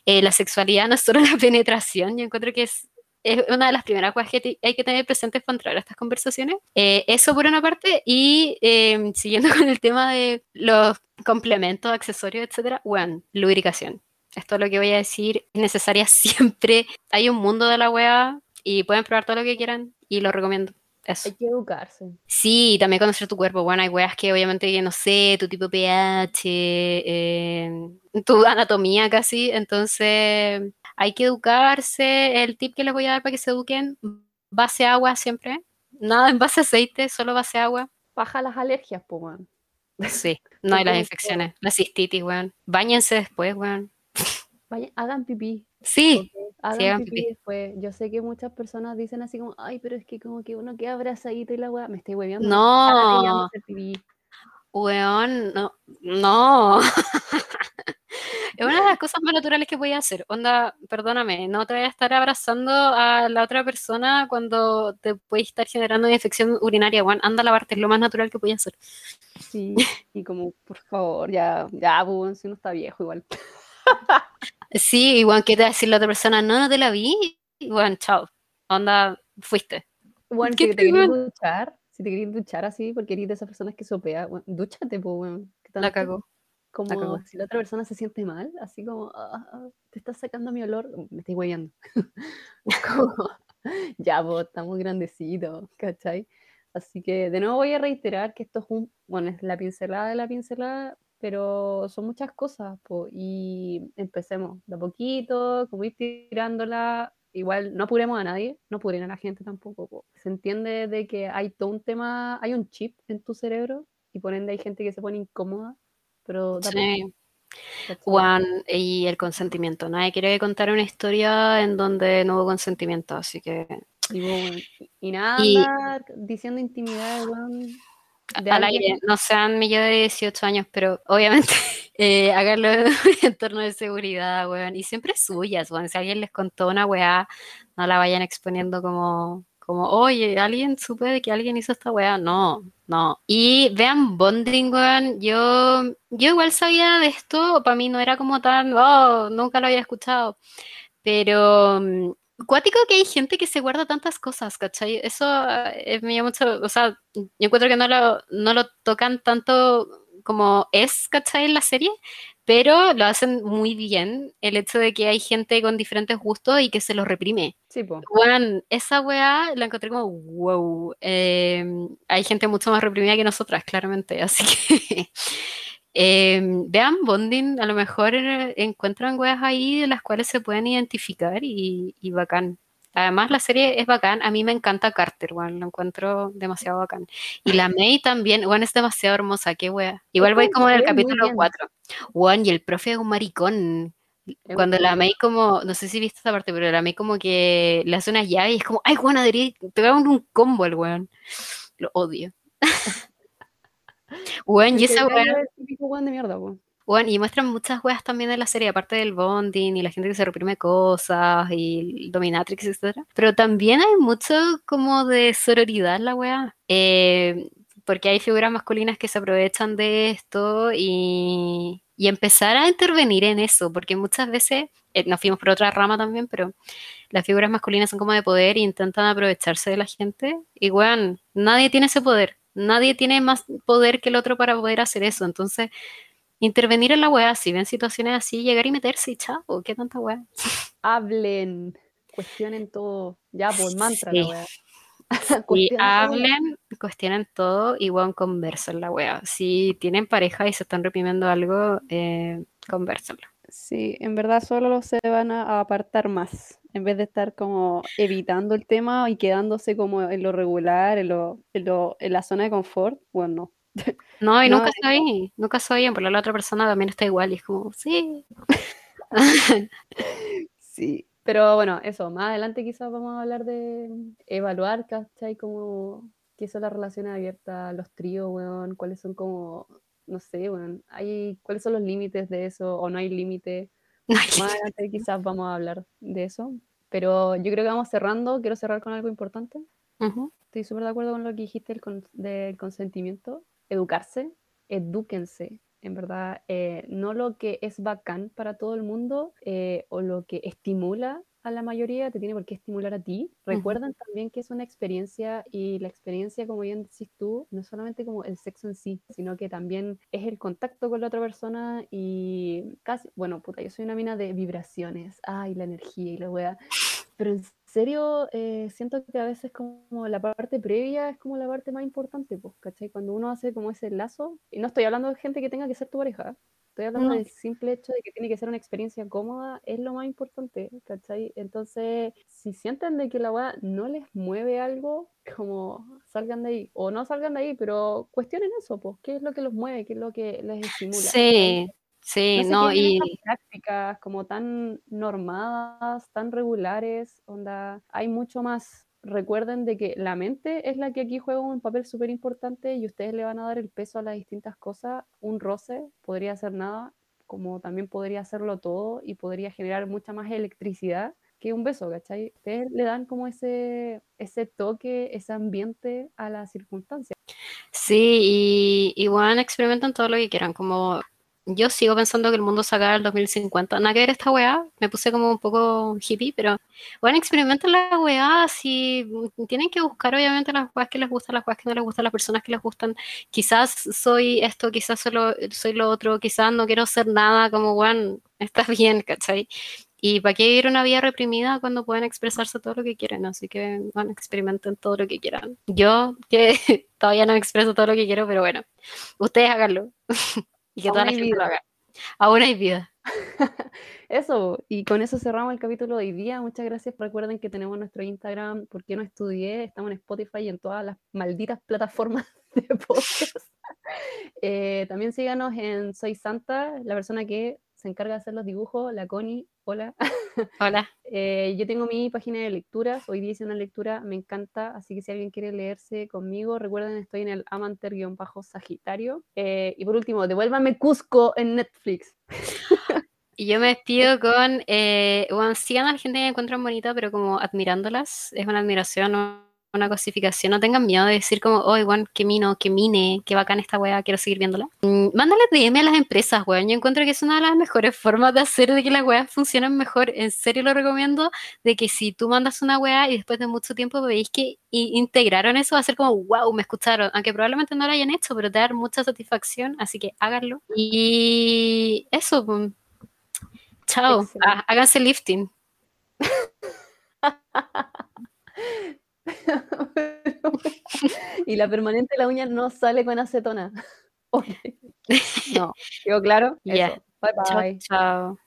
eh, la sexualidad no es solo *laughs* la penetración, yo encuentro que es es una de las primeras cosas que hay que tener presentes para entrar a estas conversaciones. Eh, eso por una parte, y eh, siguiendo *laughs* con el tema de los complementos, accesorios, etcétera, bueno, lubricación. Esto es lo que voy a decir, es necesaria *laughs* siempre. Hay un mundo de la wea y pueden probar todo lo que quieran y lo recomiendo. Eso. Hay que educarse. Sí, también conocer tu cuerpo. Bueno, hay weas que obviamente, no sé, tu tipo pH, eh, tu anatomía casi. Entonces, hay que educarse. El tip que les voy a dar para que se eduquen, base agua siempre. Nada en base aceite, solo base agua. Baja las alergias, pues, weón. Sí, *laughs* no hay las infecciones, la cistitis, weón. Báñense después, weón. Hagan pipí. Sí, hagan, pipí, después. Yo sé que muchas personas dicen así como, ay, pero es que como que uno queda abrazadito y la weá, me estoy hueveando. No. Weón, no, no. *laughs* es una de las cosas más naturales que voy a hacer. Onda, perdóname, no te voy a estar abrazando a la otra persona cuando te puede estar generando una infección urinaria, Juan. Anda a lavarte, es lo más natural que voy a hacer. Sí, y como, por favor, ya, ya, bueno, si uno está viejo igual. *laughs* sí, igual que te decir la otra persona, no, no te la vi, igual, chao. Onda, fuiste. Bueno, si te querías duchar, si te querías duchar así, porque eres de esas personas que sopea, bueno, dúchate, pues, weón. La cago. Como si la otra persona se siente mal, así como, ah, ah, te estás sacando mi olor, me estoy hueviando. *laughs* ya, vos, estamos grandecitos, ¿cachai? Así que de nuevo voy a reiterar que esto es un, bueno, es la pincelada de la pincelada, pero son muchas cosas, y empecemos de a poquito, como ir tirándola, igual no apuremos a nadie, no apuren a la gente tampoco, se entiende de que hay todo un tema, hay un chip en tu cerebro, y por ende hay gente que se pone incómoda pero sí. Juan, y el consentimiento. Nadie quiere contar una historia en donde no hubo consentimiento, así que. Y, nada, diciendo intimidad, al aire, no sean millones de 18 años, pero obviamente *laughs* eh, háganlo *laughs* en torno de seguridad, weón. Y siempre suyas, weón. Si alguien les contó una weá, no la vayan exponiendo como como, oye, alguien supe de que alguien hizo esta weá. No, no. Y vean Bonding, weón. Yo, yo igual sabía de esto. Para mí no era como tan, oh, nunca lo había escuchado. Pero mm, cuático que hay gente que se guarda tantas cosas, ¿cachai? Eso eh, me llama mucho, o sea, yo encuentro que no lo, no lo tocan tanto como es, ¿cachai? En la serie, pero lo hacen muy bien el hecho de que hay gente con diferentes gustos y que se los reprime. Sí, po. Bueno, esa weá la encontré como, wow, em, hay gente mucho más reprimida que nosotras, claramente, *laughs* así que... Em, vean Bonding, a lo mejor eh, encuentran weas ahí de las cuales se pueden identificar y, y bacán. Además, la serie es bacán. A mí me encanta Carter, bueno, lo encuentro demasiado bacán. Y la *laughs* May también, bueno, es demasiado hermosa, qué wea. Igual voy como en el capítulo 4. Bueno, y el profe es un maricón. Cuando la May como, no sé si viste esta parte, pero la May como que le hace unas llaves y es como, ay, weón, te va un combo el weón. Lo odio. *laughs* weón, y esa weón... de mierda, weón. Bueno, y muestran muchas weas también de la serie, aparte del bonding y la gente que se reprime cosas y el dominatrix, etc. Pero también hay mucho como de sororidad la wea. Eh, porque hay figuras masculinas que se aprovechan de esto y, y empezar a intervenir en eso, porque muchas veces, eh, nos fuimos por otra rama también, pero las figuras masculinas son como de poder e intentan aprovecharse de la gente. Y bueno, nadie tiene ese poder, nadie tiene más poder que el otro para poder hacer eso. Entonces, intervenir en la weá, si ven situaciones así, llegar y meterse y chao, qué tanta weá. *laughs* Hablen, cuestionen todo, ya, por pues, mantra la weá. Y *laughs* hablen, cuestionen todo y bueno, conversen la weá. Si tienen pareja y se están reprimiendo algo, eh, conversenlo. Sí, en verdad solo se van a apartar más, en vez de estar como evitando el tema y quedándose como en lo regular, en, lo, en, lo, en la zona de confort, bueno, no. *laughs* No, y nunca soy, nunca soy bien, porque la otra persona también está igual y es como, sí. *laughs* sí, pero bueno, eso, más adelante quizás vamos a hablar de evaluar, ¿cachai? Como qué son las relaciones abiertas, los tríos, weón, cuáles son como, no sé, weón, hay, cuáles son los límites de eso, o no hay límite. *laughs* Más adelante quizás vamos a hablar de eso. Pero yo creo que vamos cerrando. Quiero cerrar con algo importante. Estoy súper de acuerdo con lo que dijiste del consentimiento educarse, edúquense, en verdad, eh, no lo que es bacán para todo el mundo eh, o lo que estimula a la mayoría, te tiene por qué estimular a ti. Recuerden también que es una experiencia y la experiencia, como bien decís tú, no es solamente como el sexo en sí, sino que también es el contacto con la otra persona y casi, bueno, puta, yo soy una mina de vibraciones, ay, la energía y la wea. Pero en serio, eh, siento que a veces como la parte previa es como la parte más importante, pues, ¿cachai? Cuando uno hace como ese lazo, y no estoy hablando de gente que tenga que ser tu pareja, Estoy hablando del simple hecho de que tiene que ser una experiencia cómoda, es lo más importante, ¿cachai? Entonces, si sienten de que la weá no les mueve algo, como salgan de ahí, o no salgan de ahí, pero cuestionen eso, pues, ¿qué es lo que los mueve? ¿Qué es lo que les estimula? Sí, sí, no, y... prácticas como tan normadas, tan regulares, onda, hay mucho más recuerden de que la mente es la que aquí juega un papel súper importante y ustedes le van a dar el peso a las distintas cosas. Un roce podría hacer nada, como también podría hacerlo todo y podría generar mucha más electricidad que un beso, ¿cachai? Ustedes le dan como ese, ese toque, ese ambiente a la circunstancia. Sí, y, y bueno, experimentan todo lo que quieran, como yo sigo pensando que el mundo se acaba el 2050. Nada que ver esta weá, me puse como un poco hippie, pero bueno, experimenten la weá, si tienen que buscar obviamente las weas que les gustan, las weas que no les gustan, las personas que les gustan. Quizás soy esto, quizás solo, soy lo otro, quizás no quiero ser nada, como bueno, está bien, ¿cachai? Y para qué vivir una vida reprimida cuando pueden expresarse todo lo que quieren, así que bueno, experimenten todo lo que quieran. Yo, que *laughs* todavía no expreso todo lo que quiero, pero bueno, ustedes háganlo. *laughs* Y que toda la gente lo haga. Aún hay vida. *laughs* eso, y con eso cerramos el capítulo de hoy día. Muchas gracias. Recuerden que tenemos nuestro Instagram, porque no estudié? Estamos en Spotify y en todas las malditas plataformas *laughs* de podcast. *laughs* Eh, también síganos en Soy Santa, la persona que se encarga de hacer los dibujos, la Connie. Hola. *laughs* Hola. Eh, yo tengo mi página de lecturas, hoy día hice una lectura, me encanta, así que si alguien quiere leerse conmigo, recuerden, estoy en el Amanter-Sagitario. Eh, y por último, devuélvame Cusco en Netflix. *laughs* Y yo me despido con, eh, bueno, sigan a la gente que encuentran bonita, pero como admirándolas, es una admiración, una cosificación. No tengan miedo de decir como, oh, igual, qué mino, qué mine, qué bacán esta weá, quiero seguir viéndola. Mm, mándale DM a las empresas, weón. Yo encuentro que es una de las mejores *laughs* formas de hacer de que las weas funcionen mejor. En serio lo recomiendo, de que si tú mandas una weá y después de mucho tiempo veis que integraron eso, va a ser como, wow, me escucharon. Aunque probablemente no lo hayan hecho, pero te da mucha satisfacción, así que háganlo. Y eso, pues, chao, ah, háganse lifting. *laughs* *laughs* y la permanente de la uña no sale con acetona. *laughs* *laughs* No, ¿quedó claro? Ya. Bye bye. chao.